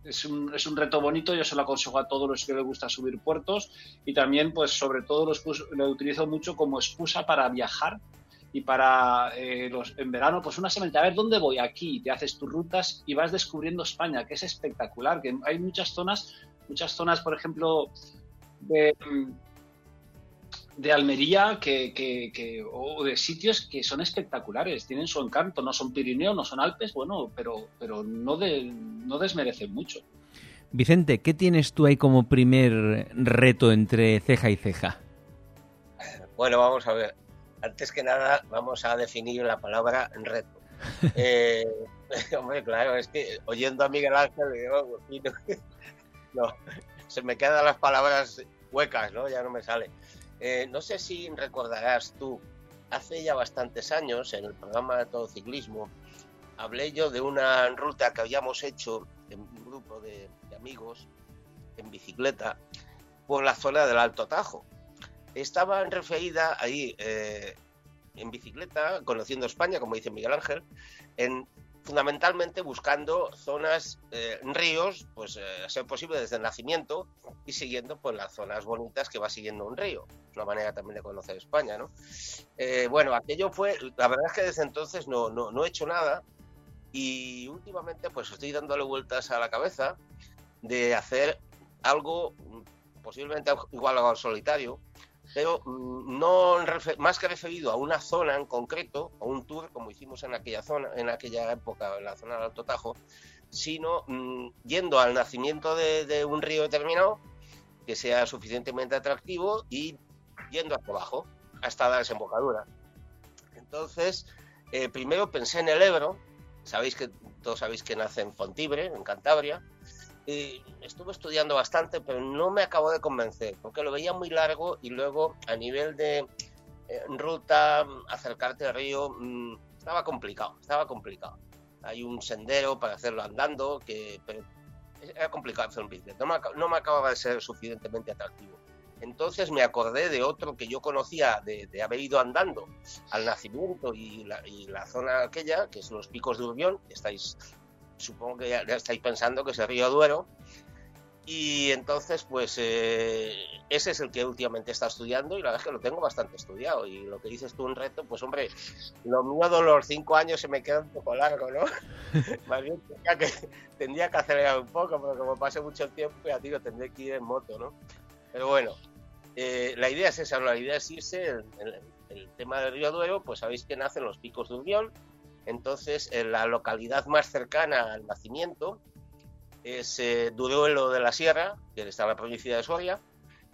es un, es un reto bonito, yo se lo aconsejo a todos los que les gusta subir puertos y también, pues sobre todo lo, utilizo mucho como excusa para viajar y para eh, los, en verano, pues una semana, a ver dónde voy aquí, te haces tus rutas y vas descubriendo España, que es espectacular, que hay muchas zonas, muchas zonas, por ejemplo, de, de Almería que, que, o de sitios que son espectaculares, tienen su encanto, no son Pirineo, no son Alpes, bueno, pero, pero no, de, no desmerecen mucho. Vicente, ¿qué tienes tú ahí como primer reto entre ceja y ceja? Bueno, vamos a ver. Antes que nada, vamos a definir la palabra reto. eh, hombre, claro, es que oyendo a Miguel Ángel, no, se me quedan las palabras huecas, ¿no? Ya no me sale. Eh, no sé si recordarás tú, hace ya bastantes años, en el programa de Todo Ciclismo, hablé yo de una ruta que habíamos hecho en un grupo de, amigos en bicicleta por la zona del Alto Tajo. Estaba referida ahí eh, en bicicleta, conociendo España, como dice Miguel Ángel, en fundamentalmente buscando zonas, eh, ríos, pues eh, a ser posible desde el nacimiento y siguiendo pues las zonas bonitas que va siguiendo un río. Una manera también de conocer España, ¿no? Eh, bueno, aquello fue, la verdad es que desde entonces no, no, no he hecho nada y últimamente pues estoy dándole vueltas a la cabeza de hacer algo posiblemente igual al solitario, pero mm, no más que referido a una zona en concreto, o un tour como hicimos en aquella zona, en aquella época, en la zona del Alto Tajo, sino mm, yendo al nacimiento de, un río determinado que sea suficientemente atractivo y yendo hacia abajo hasta la desembocadura. Entonces, eh, primero pensé en el Ebro, sabéis que todos sabéis que nace en Fontibre, en Cantabria, estuve estudiando bastante, pero no me acabó de convencer, porque lo veía muy largo y luego a nivel de eh, ruta, acercarte al río, mm, estaba complicado, estaba complicado. Hay un sendero para hacerlo andando, que pero era complicado hacer un business, no me, no me acababa de ser suficientemente atractivo. Entonces me acordé de otro que yo conocía de, haber ido andando al nacimiento y la, y la, zona aquella, que son los picos de Urbión, estáis supongo que ya, estáis pensando que es el río Duero. Y entonces, pues eh, ese es el que últimamente está estudiando y la verdad es que lo tengo bastante estudiado. Y lo que dices tú, un reto, pues hombre, lo mío de los cinco años se me queda un poco largo, ¿no? Más bien tendría que, tendría que acelerar un poco, pero como pase mucho tiempo, ya digo, tendré que ir en moto, ¿no? Pero bueno, eh, la idea es esa, la idea es irse, el, el, tema del río Duero, pues sabéis que nacen los picos de Unión, entonces en la localidad más cercana al nacimiento es eh, Duruelo de la Sierra, que está en la provincia de Soria,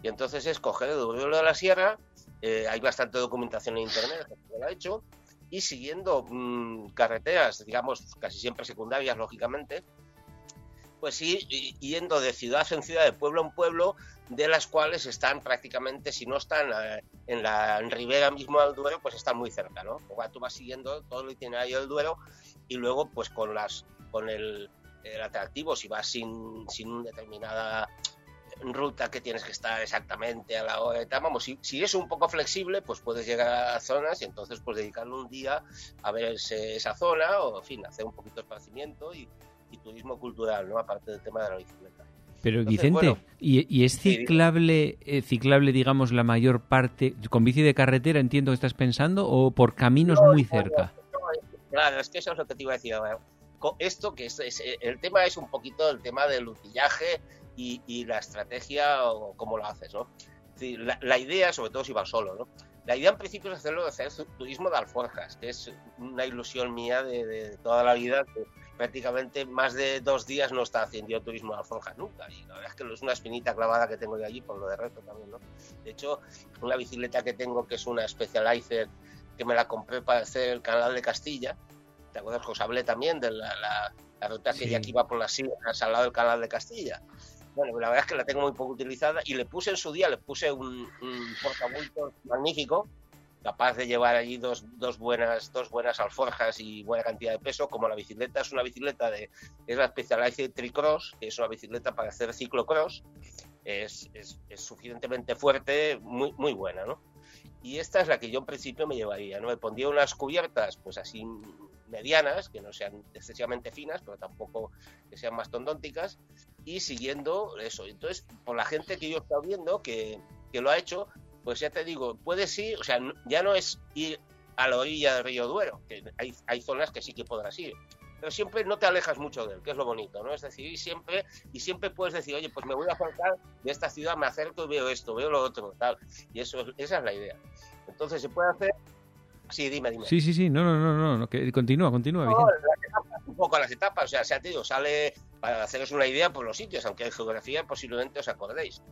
y entonces es coger Duruelo de la Sierra, eh, hay bastante documentación en internet que lo ha hecho, y siguiendo mm, carreteras, digamos, casi siempre secundarias, lógicamente, pues sí, yendo de ciudad en ciudad, de pueblo en pueblo, de las cuales están prácticamente, si no están eh, en la ribera mismo del Duero, pues están muy cerca, ¿no? O tú vas siguiendo todo el itinerario del Duero y luego, pues con las con el, atractivo, si vas sin, sin una determinada ruta que tienes que estar exactamente a la hora de tal. Vamos, si, si, es un poco flexible, pues puedes llegar a zonas y entonces pues dedicarle un día a ver esa zona o, en fin, hacer un poquito de esparcimiento y, turismo cultural, ¿no? Aparte del tema de la bicicleta. Pero Vicente, ¿y, es ciclable, eh, ciclable, digamos, la mayor parte, con bici de carretera entiendo que estás pensando, o por caminos muy cerca? claro, es que eso es lo que te iba a decir. Esto que es, el tema es un poquito el tema del utillaje y, la estrategia o cómo lo haces, ¿no? la, la, idea, sobre todo si vas solo, ¿no? La idea en principio es hacerlo de hacer turismo de alforjas, que es una ilusión mía de, toda la vida, que prácticamente más de dos días no está haciendo turismo de alforjas nunca. Y la verdad es que es una espinita clavada que tengo de allí por lo de reto también, ¿no? De hecho, una bicicleta que tengo que es una Specializer que me la compré para hacer el canal de Castilla. ¿Te acuerdas que os hablé también de la, ruta que ya que iba por las sierras al lado del canal de Castilla? Bueno, la verdad es que la tengo muy poco utilizada y le puse en su día, le puse un, un magnífico, capaz de llevar allí dos, dos, buenas, dos buenas alforjas y buena cantidad de peso, como la bicicleta es una bicicleta de, es la Specialized Tricross, que es una bicicleta para hacer ciclocross, es, es, suficientemente fuerte, muy, muy buena, ¿no? Y esta es la que yo en principio me llevaría, ¿no? Me pondría unas cubiertas, pues así medianas, que no sean excesivamente finas, pero tampoco que sean más tondónticas, y siguiendo eso. Entonces, por la gente que yo he estado viendo que, que lo ha hecho, pues ya te digo, puedes ir, o sea, ya no es ir a la orilla del río Duero, que hay, hay zonas que sí que podrás ir, pero siempre no te alejas mucho de él, que es lo bonito, ¿no? Es decir, y siempre, y siempre puedes decir, oye, pues me voy a acercar de esta ciudad, me acerco y veo esto, veo lo otro, tal. Y eso, esa es la idea. Entonces se puede hacer Sí, dime, dime. Sí, sí, sí, no, no, no, no, que continúa, continúa. No, un poco a las etapas, o sea, se ha tenido, sale, para haceros una idea por los sitios, aunque en geografía posiblemente os acordéis.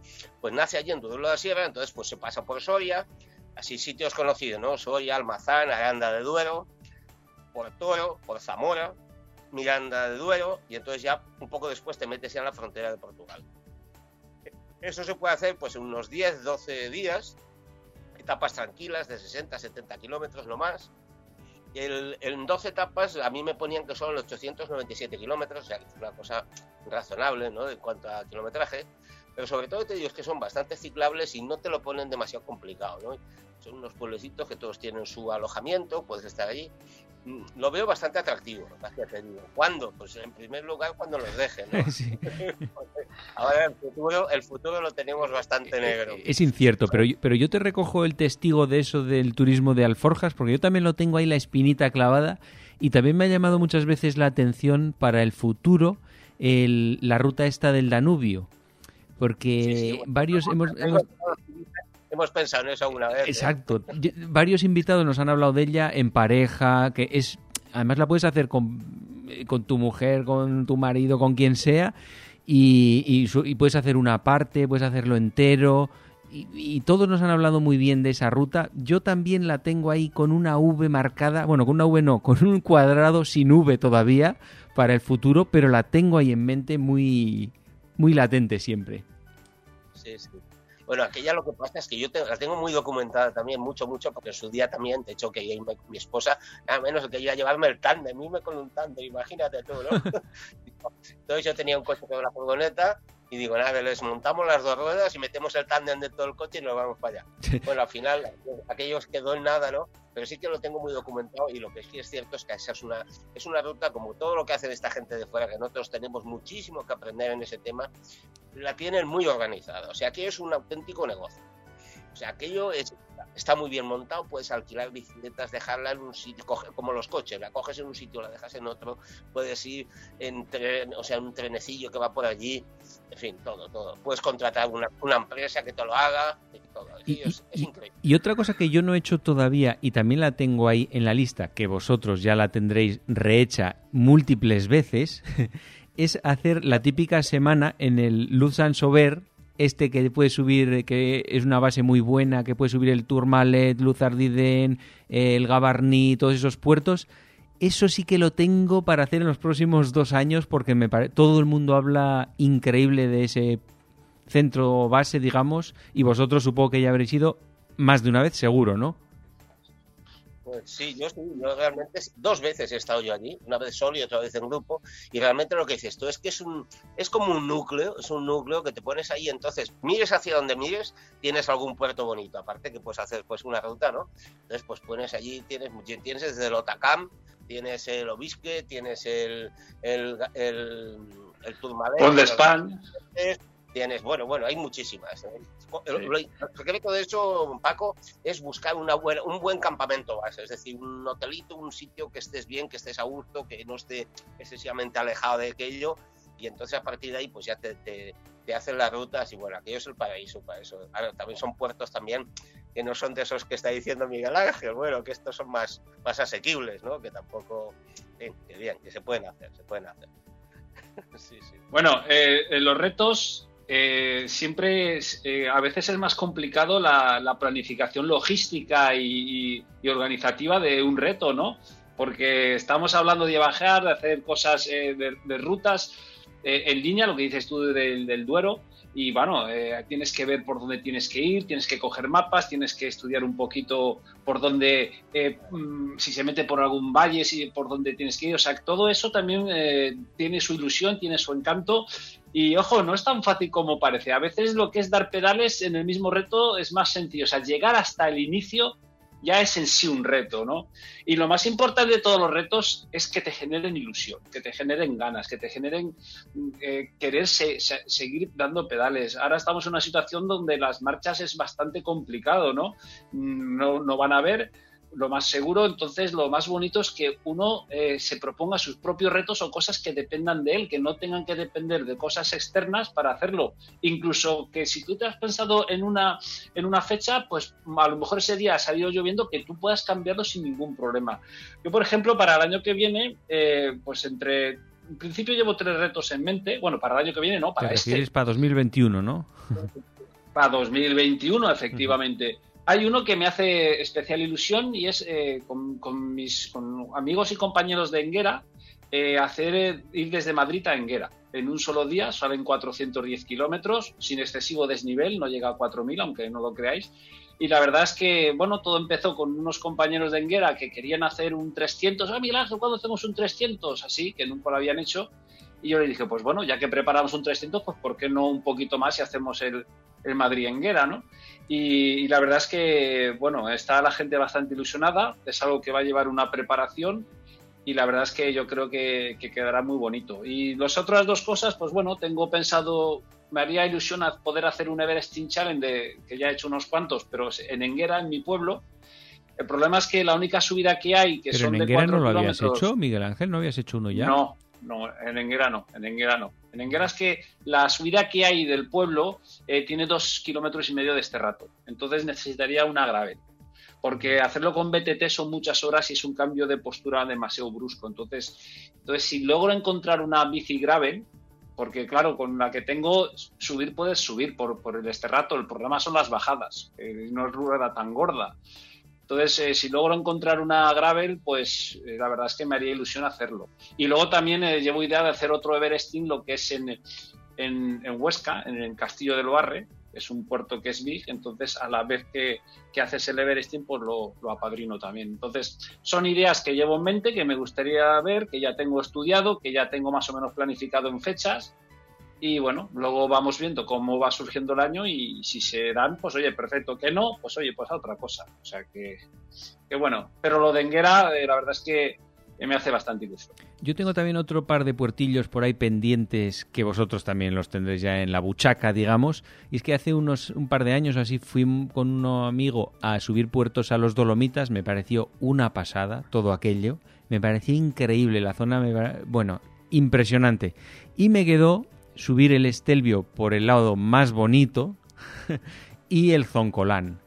Pues nace allí en Duelo de la Sierra, entonces pues se pasa por Soria, así sitios conocidos, ¿no? Soria, Almazán, Aranda de Duero, por Toro, por Zamora, Miranda de Duero, y entonces ya un poco después te metes en la frontera de Portugal. Eso se puede hacer pues en unos 10, 12 días, etapas tranquilas de 60, 70 kilómetros no más. El, en 12 etapas a mí me ponían que son 897 kilómetros, o sea, es una cosa razonable ¿no? en cuanto a kilometraje, pero sobre todo te digo es que son bastante ciclables y no te lo ponen demasiado complicado. ¿no? Son unos pueblecitos que todos tienen su alojamiento, puedes estar allí lo veo bastante atractivo, ¿Cuándo? Pues en primer lugar cuando los dejen. Ahora el futuro, el futuro lo tenemos bastante negro. Eh, es incierto, pero yo, pero yo te recojo el testigo de eso del turismo de alforjas, porque yo también lo tengo ahí la espinita clavada y también me ha llamado muchas veces la atención para el futuro el, la ruta esta del Danubio, porque varios hemos hemos pensado en eso alguna vez. ¿eh? Exacto. Varios invitados nos han hablado de ella en pareja, que es. Además la puedes hacer con, con tu mujer, con tu marido, con quien sea, y, y, puedes hacer una parte, puedes hacerlo entero. Y, y, todos nos han hablado muy bien de esa ruta. Yo también la tengo ahí con una V marcada, bueno, con una V no, con un cuadrado sin V todavía para el futuro, pero la tengo ahí en mente muy, muy latente siempre. Sí, sí. Bueno, aquella lo que pasa es que yo la tengo muy documentada también, mucho, mucho, porque en su día también, de hecho, que mi esposa, nada menos que iba a llevarme el tándem, irme con un tándem, imagínate tú, ¿no? Entonces yo tenía un coche con una furgoneta y digo, nada, les montamos las dos ruedas y metemos el tándem de todo el coche y nos vamos para allá. Bueno, al final, aquellos quedó en nada, ¿no? Pero sí que lo tengo muy documentado y lo que sí es cierto es que esa es una, es una ruta como todo lo que hace esta gente de fuera, que nosotros tenemos muchísimo que aprender en ese tema, la tienen muy organizada. O sea, aquello es un auténtico negocio. O sea, aquello es, está muy bien montado, puedes alquilar bicicletas, dejarla en un sitio, como los coches, la coges en un sitio, la dejas en otro, puedes ir en tren, o sea, un trenecillo que va por allí, en fin, todo, todo. Puedes contratar una, empresa que te lo haga, y, es, increíble. Y otra cosa que yo no he hecho todavía, y también la tengo ahí en la lista, que vosotros ya la tendréis rehecha múltiples veces, es hacer la típica semana en el Luzan Sober, este que puede subir, que es una base muy buena, que puede subir el Tourmalet, Luzardiden, el Gavarní, todos esos puertos. Eso sí que lo tengo para hacer en los próximos dos años porque me todo el mundo habla increíble de ese centro base, digamos, y vosotros supongo que ya habréis ido más de una vez, seguro, ¿no? Pues sí, yo, sí, yo realmente dos veces he estado yo allí, una vez solo y otra vez en grupo, y realmente lo que dices tú es que es un es como un núcleo, es un núcleo que te pones ahí, entonces mires hacia donde mires, tienes algún puerto bonito, aparte que puedes hacer pues una ruta, ¿no? Entonces pues pones allí, tienes, tienes desde el Otacam, tienes el Obisque, tienes el el, el, el Tourmalet, tienes, bueno, bueno, hay muchísimas. ¿eh? Lo, secreto de eso, Paco, es buscar una buena, un buen campamento base, es decir, un hotelito, un sitio que estés bien, que estés a gusto, que no esté excesivamente alejado de aquello, y entonces a partir de ahí pues ya te, te, hacen las rutas y bueno, aquello es el paraíso para eso. también son puertos también que no son de esos que está diciendo Miguel Ángel, bueno, que estos son más, más asequibles, ¿no? Que tampoco, que bien, que se pueden hacer, se pueden hacer. sí, sí. Bueno, eh, los retos eh, siempre eh, a veces es más complicado la, planificación logística y, organizativa de un reto, ¿no? Porque estamos hablando de viajar, de hacer cosas eh, de, rutas en línea, lo que dices tú del Duero, y bueno, eh, tienes que ver por dónde tienes que ir, tienes que coger mapas, tienes que estudiar un poquito por dónde, eh, mm, si se mete por algún valle, si, por dónde tienes que ir. O sea, todo eso también eh, tiene su ilusión, tiene su encanto. Y ojo, no es tan fácil como parece. A veces lo que es dar pedales en el mismo reto es más sencillo. O sea, llegar hasta el inicio ya es en sí un reto, ¿no? Y lo más importante de todos los retos es que te generen ilusión, que te generen ganas, que te generen eh, querer seguir dando pedales. Ahora estamos en una situación donde las marchas es bastante complicado, ¿no? Mm, no, no van a ver lo más seguro, entonces lo más bonito es que uno eh, se proponga sus propios retos o cosas que dependan de él, que no tengan que depender de cosas externas para hacerlo. Incluso que si tú te has pensado en una, en una fecha, pues a lo mejor ese día ha salido lloviendo, que tú puedas cambiarlo sin ningún problema. Yo, por ejemplo, para el año que viene, eh, pues entre en principio llevo tres retos en mente. Bueno, para el año que viene, no, para este. para 2021, ¿no? para 2021, efectivamente. Hay uno que me hace especial ilusión y es eh, con, mis amigos y compañeros de Enguera eh, hacer eh, ir desde Madrid a Enguera. En un solo día salen 410 kilómetros sin excesivo desnivel, no llega a 4.000, aunque no lo creáis. Y la verdad es que, bueno, todo empezó con unos compañeros de Enguera que querían hacer un 300. Ah, Miguel Ángel, ¿cuándo hacemos un 300? Así, que nunca lo habían hecho. Y yo le dije, pues bueno, ya que preparamos un 300, pues ¿por qué no un poquito más y hacemos el, el Madrid-Enguera, ¿no? Y, la verdad es que, bueno, está la gente bastante ilusionada, es algo que va a llevar una preparación y la verdad es que yo creo que, quedará muy bonito. Y las otras dos cosas, pues bueno, tengo pensado, me haría ilusión poder hacer un Everesting Challenge, de, que ya he hecho unos cuantos, pero en Enguera, en mi pueblo. El problema es que la única subida que hay, que son en Enguera no lo habías hecho, Miguel Ángel? ¿No habías hecho uno ya? No, no, en Enguera no, en Enguera no. En Enguera es que la subida que hay del pueblo eh, tiene dos kilómetros y medio de este rato. Entonces necesitaría una gravel. Porque hacerlo con BTT son muchas horas y es un cambio de postura demasiado brusco. Entonces, entonces si logro encontrar una bici gravel, porque claro, con la que tengo, subir puedes subir por, por el este rato. El problema son las bajadas, no es rueda tan gorda. Entonces, eh, si logro encontrar una gravel, pues eh, la verdad es que me haría ilusión hacerlo. Y luego también eh, llevo idea de hacer otro Everesting, lo que es en, en, Huesca, en el Castillo del Barre. Es un puerto que es big, entonces a la vez que, que haces el Everesting, pues lo, lo, apadrino también. Entonces, son ideas que llevo en mente, que me gustaría ver, que ya tengo estudiado, que ya tengo más o menos planificado en fechas y bueno, luego vamos viendo cómo va surgiendo el año y si se dan, pues oye, perfecto. Que no, pues oye, pues a otra cosa. O sea que, que bueno. Pero lo de Enguera, eh, la verdad es que me hace bastante ilusión. Yo tengo también otro par de puertillos por ahí pendientes que vosotros también los tendréis ya en la buchaca, digamos. Y es que hace unos un par de años así fui con un amigo a subir puertos a los Dolomitas. Me pareció una pasada todo aquello. Me parecía increíble la zona. Bueno, impresionante. Y me quedó subir el Estelvio por el lado más bonito y el Zoncolán.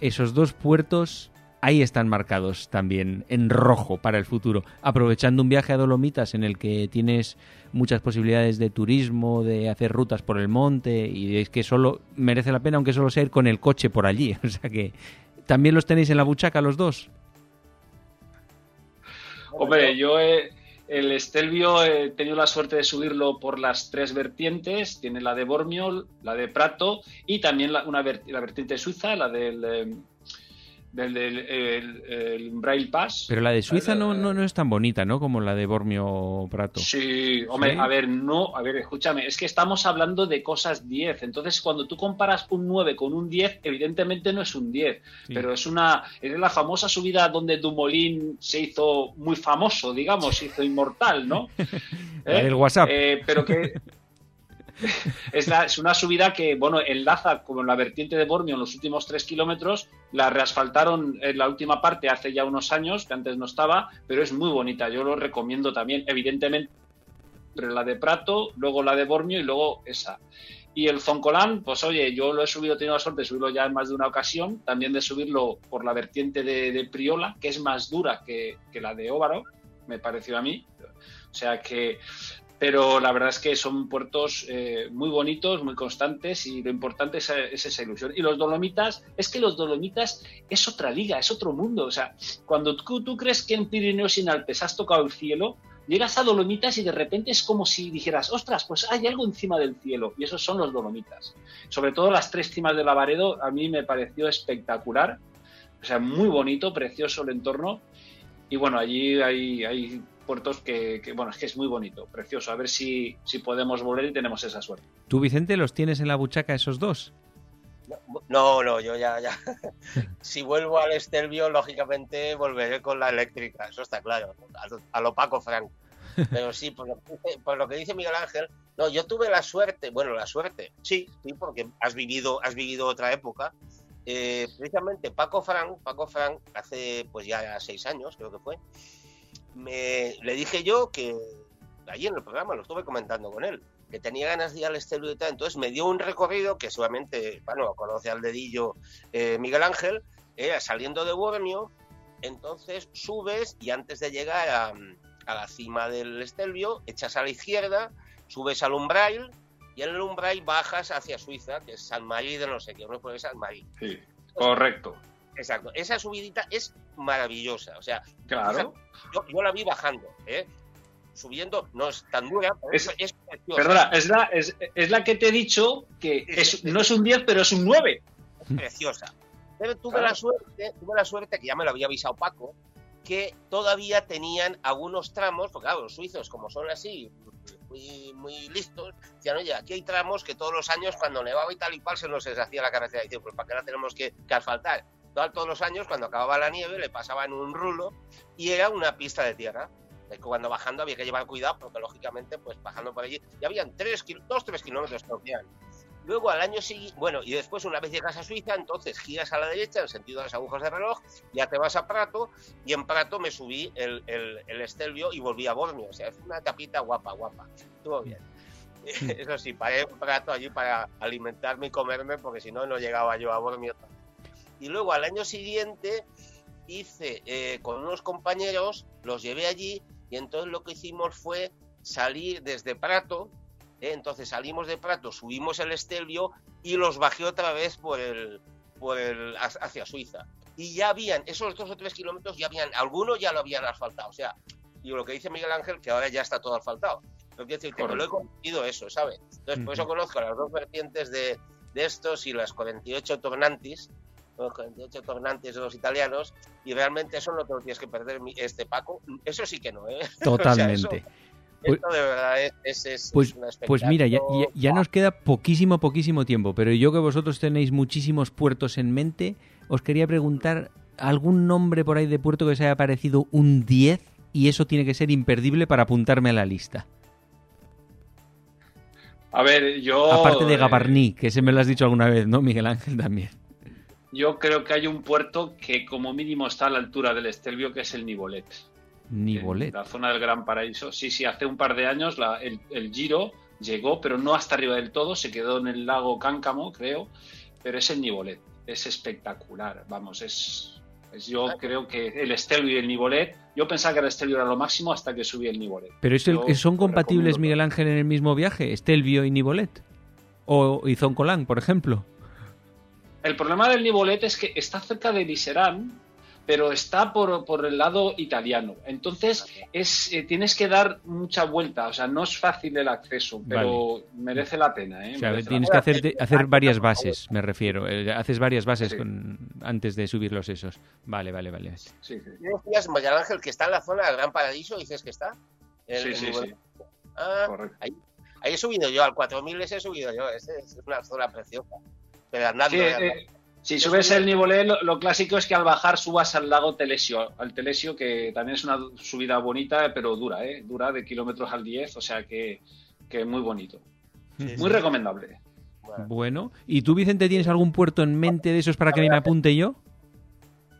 Esos dos puertos ahí están marcados también en rojo para el futuro, aprovechando un viaje a Dolomitas en el que tienes muchas posibilidades de turismo, de hacer rutas por el monte y es que solo merece la pena aunque solo sea ir con el coche por allí, o sea que también los tenéis en la buchaca los dos. Hombre, yo he, el Estelvio he tenido la suerte de subirlo por las tres vertientes. Tiene la de Bormio, la de Prato y también la, una, la vertiente suiza, la del, eh, del, el, Braille Pass. Pero la de Suiza no, no, no, es tan bonita, ¿no? Como la de Bormio Prato. Sí, hombre, a ver, no, a ver, escúchame, es que estamos hablando de cosas 10. Entonces, cuando tú comparas un 9 con un 10, evidentemente no es un 10, pero es una es la famosa subida donde Dumoulin se hizo muy famoso, digamos, se hizo inmortal, ¿no? El WhatsApp. Eh, pero que es, una subida que, bueno, enlaza con la vertiente de Bormio en los últimos tres kilómetros. La reasfaltaron en la última parte hace ya unos años, que antes no estaba, pero es muy bonita. Yo lo recomiendo también, evidentemente, la de Prato, luego la de Bormio y luego esa. Y el Zoncolán, pues oye, yo lo he subido, he tenido la suerte de subirlo ya en más de una ocasión, también de subirlo por la vertiente de, Priola, que es más dura que, que la de Óvaro, me pareció a mí. O sea que pero la verdad es que son puertos eh, muy bonitos, muy constantes y lo importante es, esa ilusión. Y los Dolomitas, es que los Dolomitas es otra liga, es otro mundo. O sea, cuando tú, crees que en Pirineos y en Alpes has tocado el cielo, llegas a Dolomitas y de repente es como si dijeras, ostras, pues hay algo encima del cielo. Y esos son los Dolomitas. Sobre todo las tres cimas de Lavaredo, a mí me pareció espectacular. O sea, muy bonito, precioso el entorno. Y bueno, allí hay, hay puertos que, bueno, es que es muy bonito, precioso. A ver si, si podemos volver y tenemos esa suerte. ¿Tú, Vicente, los tienes en la buchaca esos dos? No, no, yo ya, ya. si vuelvo al Estelvio, lógicamente volveré con la eléctrica, eso está claro, a lo Paco Frank. Pero sí, por lo, que dice, Miguel Ángel, no, yo tuve la suerte, bueno, la suerte, sí, sí, porque has vivido, has vivido otra época. Eh, precisamente Paco Frank, Paco Frank, hace pues ya seis años, creo que fue, me, le dije yo que allí en el programa lo estuve comentando con él, que tenía ganas de ir al Estelvio y tal. Entonces me dio un recorrido que seguramente, bueno, conoce al dedillo eh, Miguel Ángel, era saliendo de Bormio, entonces subes y antes de llegar a, la cima del Estelvio, echas a la izquierda, subes al Umbrail y en el Umbrail bajas hacia Suiza, que es San Marí de no sé qué, no puede San Marí. Sí, correcto. Exacto. Esa subidita es maravillosa. O sea, claro. yo, la vi bajando, ¿eh? Subiendo, no es tan dura, pero es, es preciosa. Perdona, es la, es, es, la que te he dicho que es, no es un 10, pero es un 9. Es preciosa. Pero tuve, la suerte, tuve la suerte, que ya me lo había avisado Paco, que todavía tenían algunos tramos, porque claro, los suizos, como son así, muy, muy listos, decían, oye, aquí hay tramos que todos los años cuando nevaba y tal y cual se nos deshacía la carretera. Y dicen, pues ¿para qué la tenemos que, que asfaltar? Todos los años, cuando acababa la nieve, le pasaban un rulo y era una pista de tierra. Cuando bajando había que llevar cuidado, porque lógicamente, pues bajando por allí, ya habían 2 tres kilómetros que Luego al año siguiente, bueno, y después una vez llegas a Suiza, entonces giras a la derecha en sentido de las agujas de reloj, ya te vas a Prato, y en Prato me subí el, el, Estelvio y volví a Bormio. O sea, es una tapita guapa, guapa. Estuvo bien. Eso sí, paré en Prato allí para alimentarme y comerme, porque si no, no llegaba yo a Bormio y luego al año siguiente hice eh, con unos compañeros, los llevé allí y entonces lo que hicimos fue salir desde Prato, ¿eh? entonces salimos de Prato, subimos el Estelvio y los bajé otra vez por el, por el, hacia Suiza. Y ya habían, esos dos o tres kilómetros ya habían, algunos ya lo habían asfaltado, o sea, y lo que dice Miguel Ángel, que ahora ya está todo asfaltado. Lo que decir que me lo he conocido eso, ¿sabes? Entonces, por eso conozco las dos vertientes de, de estos y las 48 Tornantis, 48 tornantes de los italianos, y realmente eso no te lo tienes que perder, este Paco. Eso sí que no, ¿eh? Totalmente. Pues, esto de verdad es, es, pues, pues mira, ya, ya, nos queda poquísimo, poquísimo tiempo, pero yo que vosotros tenéis muchísimos puertos en mente, os quería preguntar algún nombre por ahí de puerto que os haya parecido un 10 y eso tiene que ser imperdible para apuntarme a la lista. A ver, yo... Aparte de eh, Gabarní, que ese me lo has dicho alguna vez, ¿no, Miguel Ángel? También. Yo creo que hay un puerto que como mínimo está a la altura del Estelvio, que es el Nibolet. Nibolet. En la zona del Gran Paraíso. Sí, sí, hace un par de años la- el, el Giro llegó, pero no hasta arriba del todo, se quedó en el lago Cáncamo, creo, pero es el Nibolet. Es espectacular, vamos, es... es- yo creo que el Estelvio y el Nibolet, yo pensaba que el Estelvio era lo máximo hasta que subí el Nibolet. ¿Pero es el- son compatibles. Miguel Ángel, en el mismo viaje? ¿Estelvio y Nibolet? ¿O Izoncolán, por ejemplo? El problema del Nibolet es que está cerca de Liserán, pero está por, por el lado italiano. Entonces es eh, tienes que dar mucha vuelta, o sea, no es fácil el acceso, pero merece la pena. ¿eh? O sea, tienes pena. que hacer, hacer varias bases, me refiero. Eh, Haces varias bases Sí. con- antes de subir los esos. Vale, vale, vale. Sí, sí. ¿Tú decías, Miguel Ángel, que está en la zona del Gran Paraíso? ¿Dices que está? El- Sí, el sí, sí. Ah, Correcto. ahí, ahí he subido yo, al 4000 ese he subido yo. Ese es una zona preciosa. Pero andando, Sí, eh, eh, si subes el Nibolet, lo, lo clásico es que al bajar subas al lago Telesio, al Telesio, que también es una subida bonita, pero dura, ¿eh? Dura de kilómetros al 10, o sea que, que muy bonito. Muy recomendable. Bueno, Bueno, ¿y tú, Vicente, tienes algún puerto en mente de esos para que me apunte yo?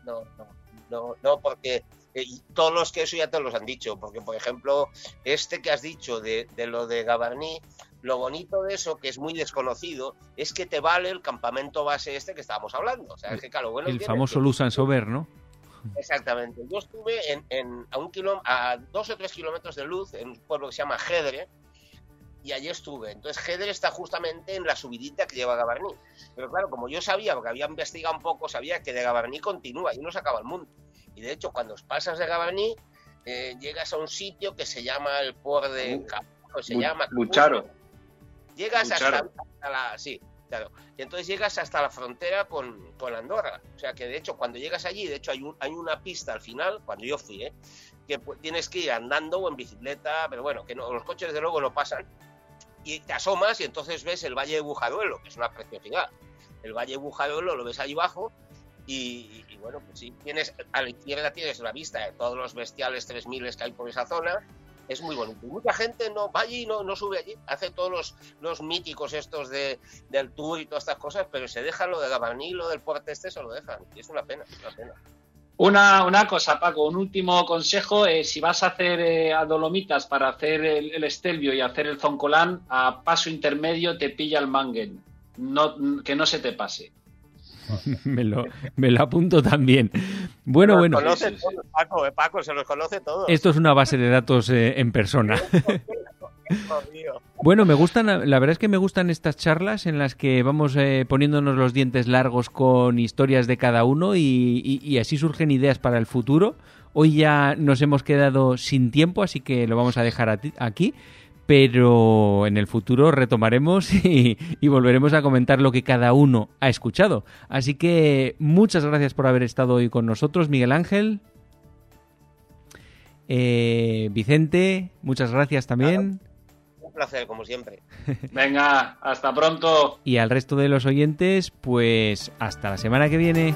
no, no, no, no, porque eh, y todos los que eso ya te los han dicho. Porque, por ejemplo, este que has dicho de, de lo de Gabarní, lo bonito de eso, que es muy desconocido, es que te vale el campamento base este que estábamos hablando. O sea, es que, claro, bueno, El famoso que- Lusan Sober, ¿no? Exactamente. Yo estuve en, en- a, un kiló- a dos o tres kilómetros de luz en un pueblo que se llama Gedre y allí estuve. Entonces Gedre está justamente en la subidita que lleva Gabarní. Pero claro, como yo sabía, porque había investigado un poco, sabía que de Gabarní continúa y no se acaba el mundo. Y de hecho, cuando pasas de Gabarní, eh, llegas a un sitio que se llama el Port de Capuco, se llama Lucharo. Llegas hasta, la. Sí, claro. Y entonces llegas hasta la frontera con, con Andorra. O sea que de hecho, cuando llegas allí, de hecho, hay, un- hay una pista al final, cuando yo fui, ¿eh? que tienes que ir andando o en bicicleta, pero bueno, que no, los coches de luego no pasan. Y te asomas y entonces ves el Valle de Bujaduelo, que es una preciosidad. El Valle de Bujaduelo lo ves ahí abajo. Y, bueno, pues sí, tienes, a la izquierda tienes la vista de todos los bestiales 3000 que hay por esa zona. Es muy bonito. Y mucha gente no va allí, no, no sube allí, hace todos los, los míticos estos de, del tour y todas estas cosas, pero se dejan lo de Gabaní, lo del puerto este, se lo dejan. Y es una pena, es una pena. Una, una cosa, Paco, un último consejo. eh, si vas a hacer eh, a Dolomitas para hacer el, el Estelvio y hacer el Zoncolán, a paso intermedio te pilla el Mangen. No, que no se te pase. me, lo, me lo apunto también. Bueno, bueno, conoce Paco, eh, Paco, se los conoce todos. esto es una base de datos eh, en persona. Bueno, me gustan, la verdad es que me gustan estas charlas en las que vamos eh, poniéndonos los dientes largos con historias de cada uno y, y- y así surgen ideas para el futuro. Hoy ya nos hemos quedado sin tiempo, así que lo vamos a dejar aquí. Pero en el futuro retomaremos y, y volveremos a comentar lo que cada uno ha escuchado. Así que muchas gracias por haber estado hoy con nosotros, Miguel Ángel. Eh, Vicente, muchas gracias también. Un placer, como siempre. Venga, hasta pronto. Y al resto de los oyentes, pues hasta la semana que viene.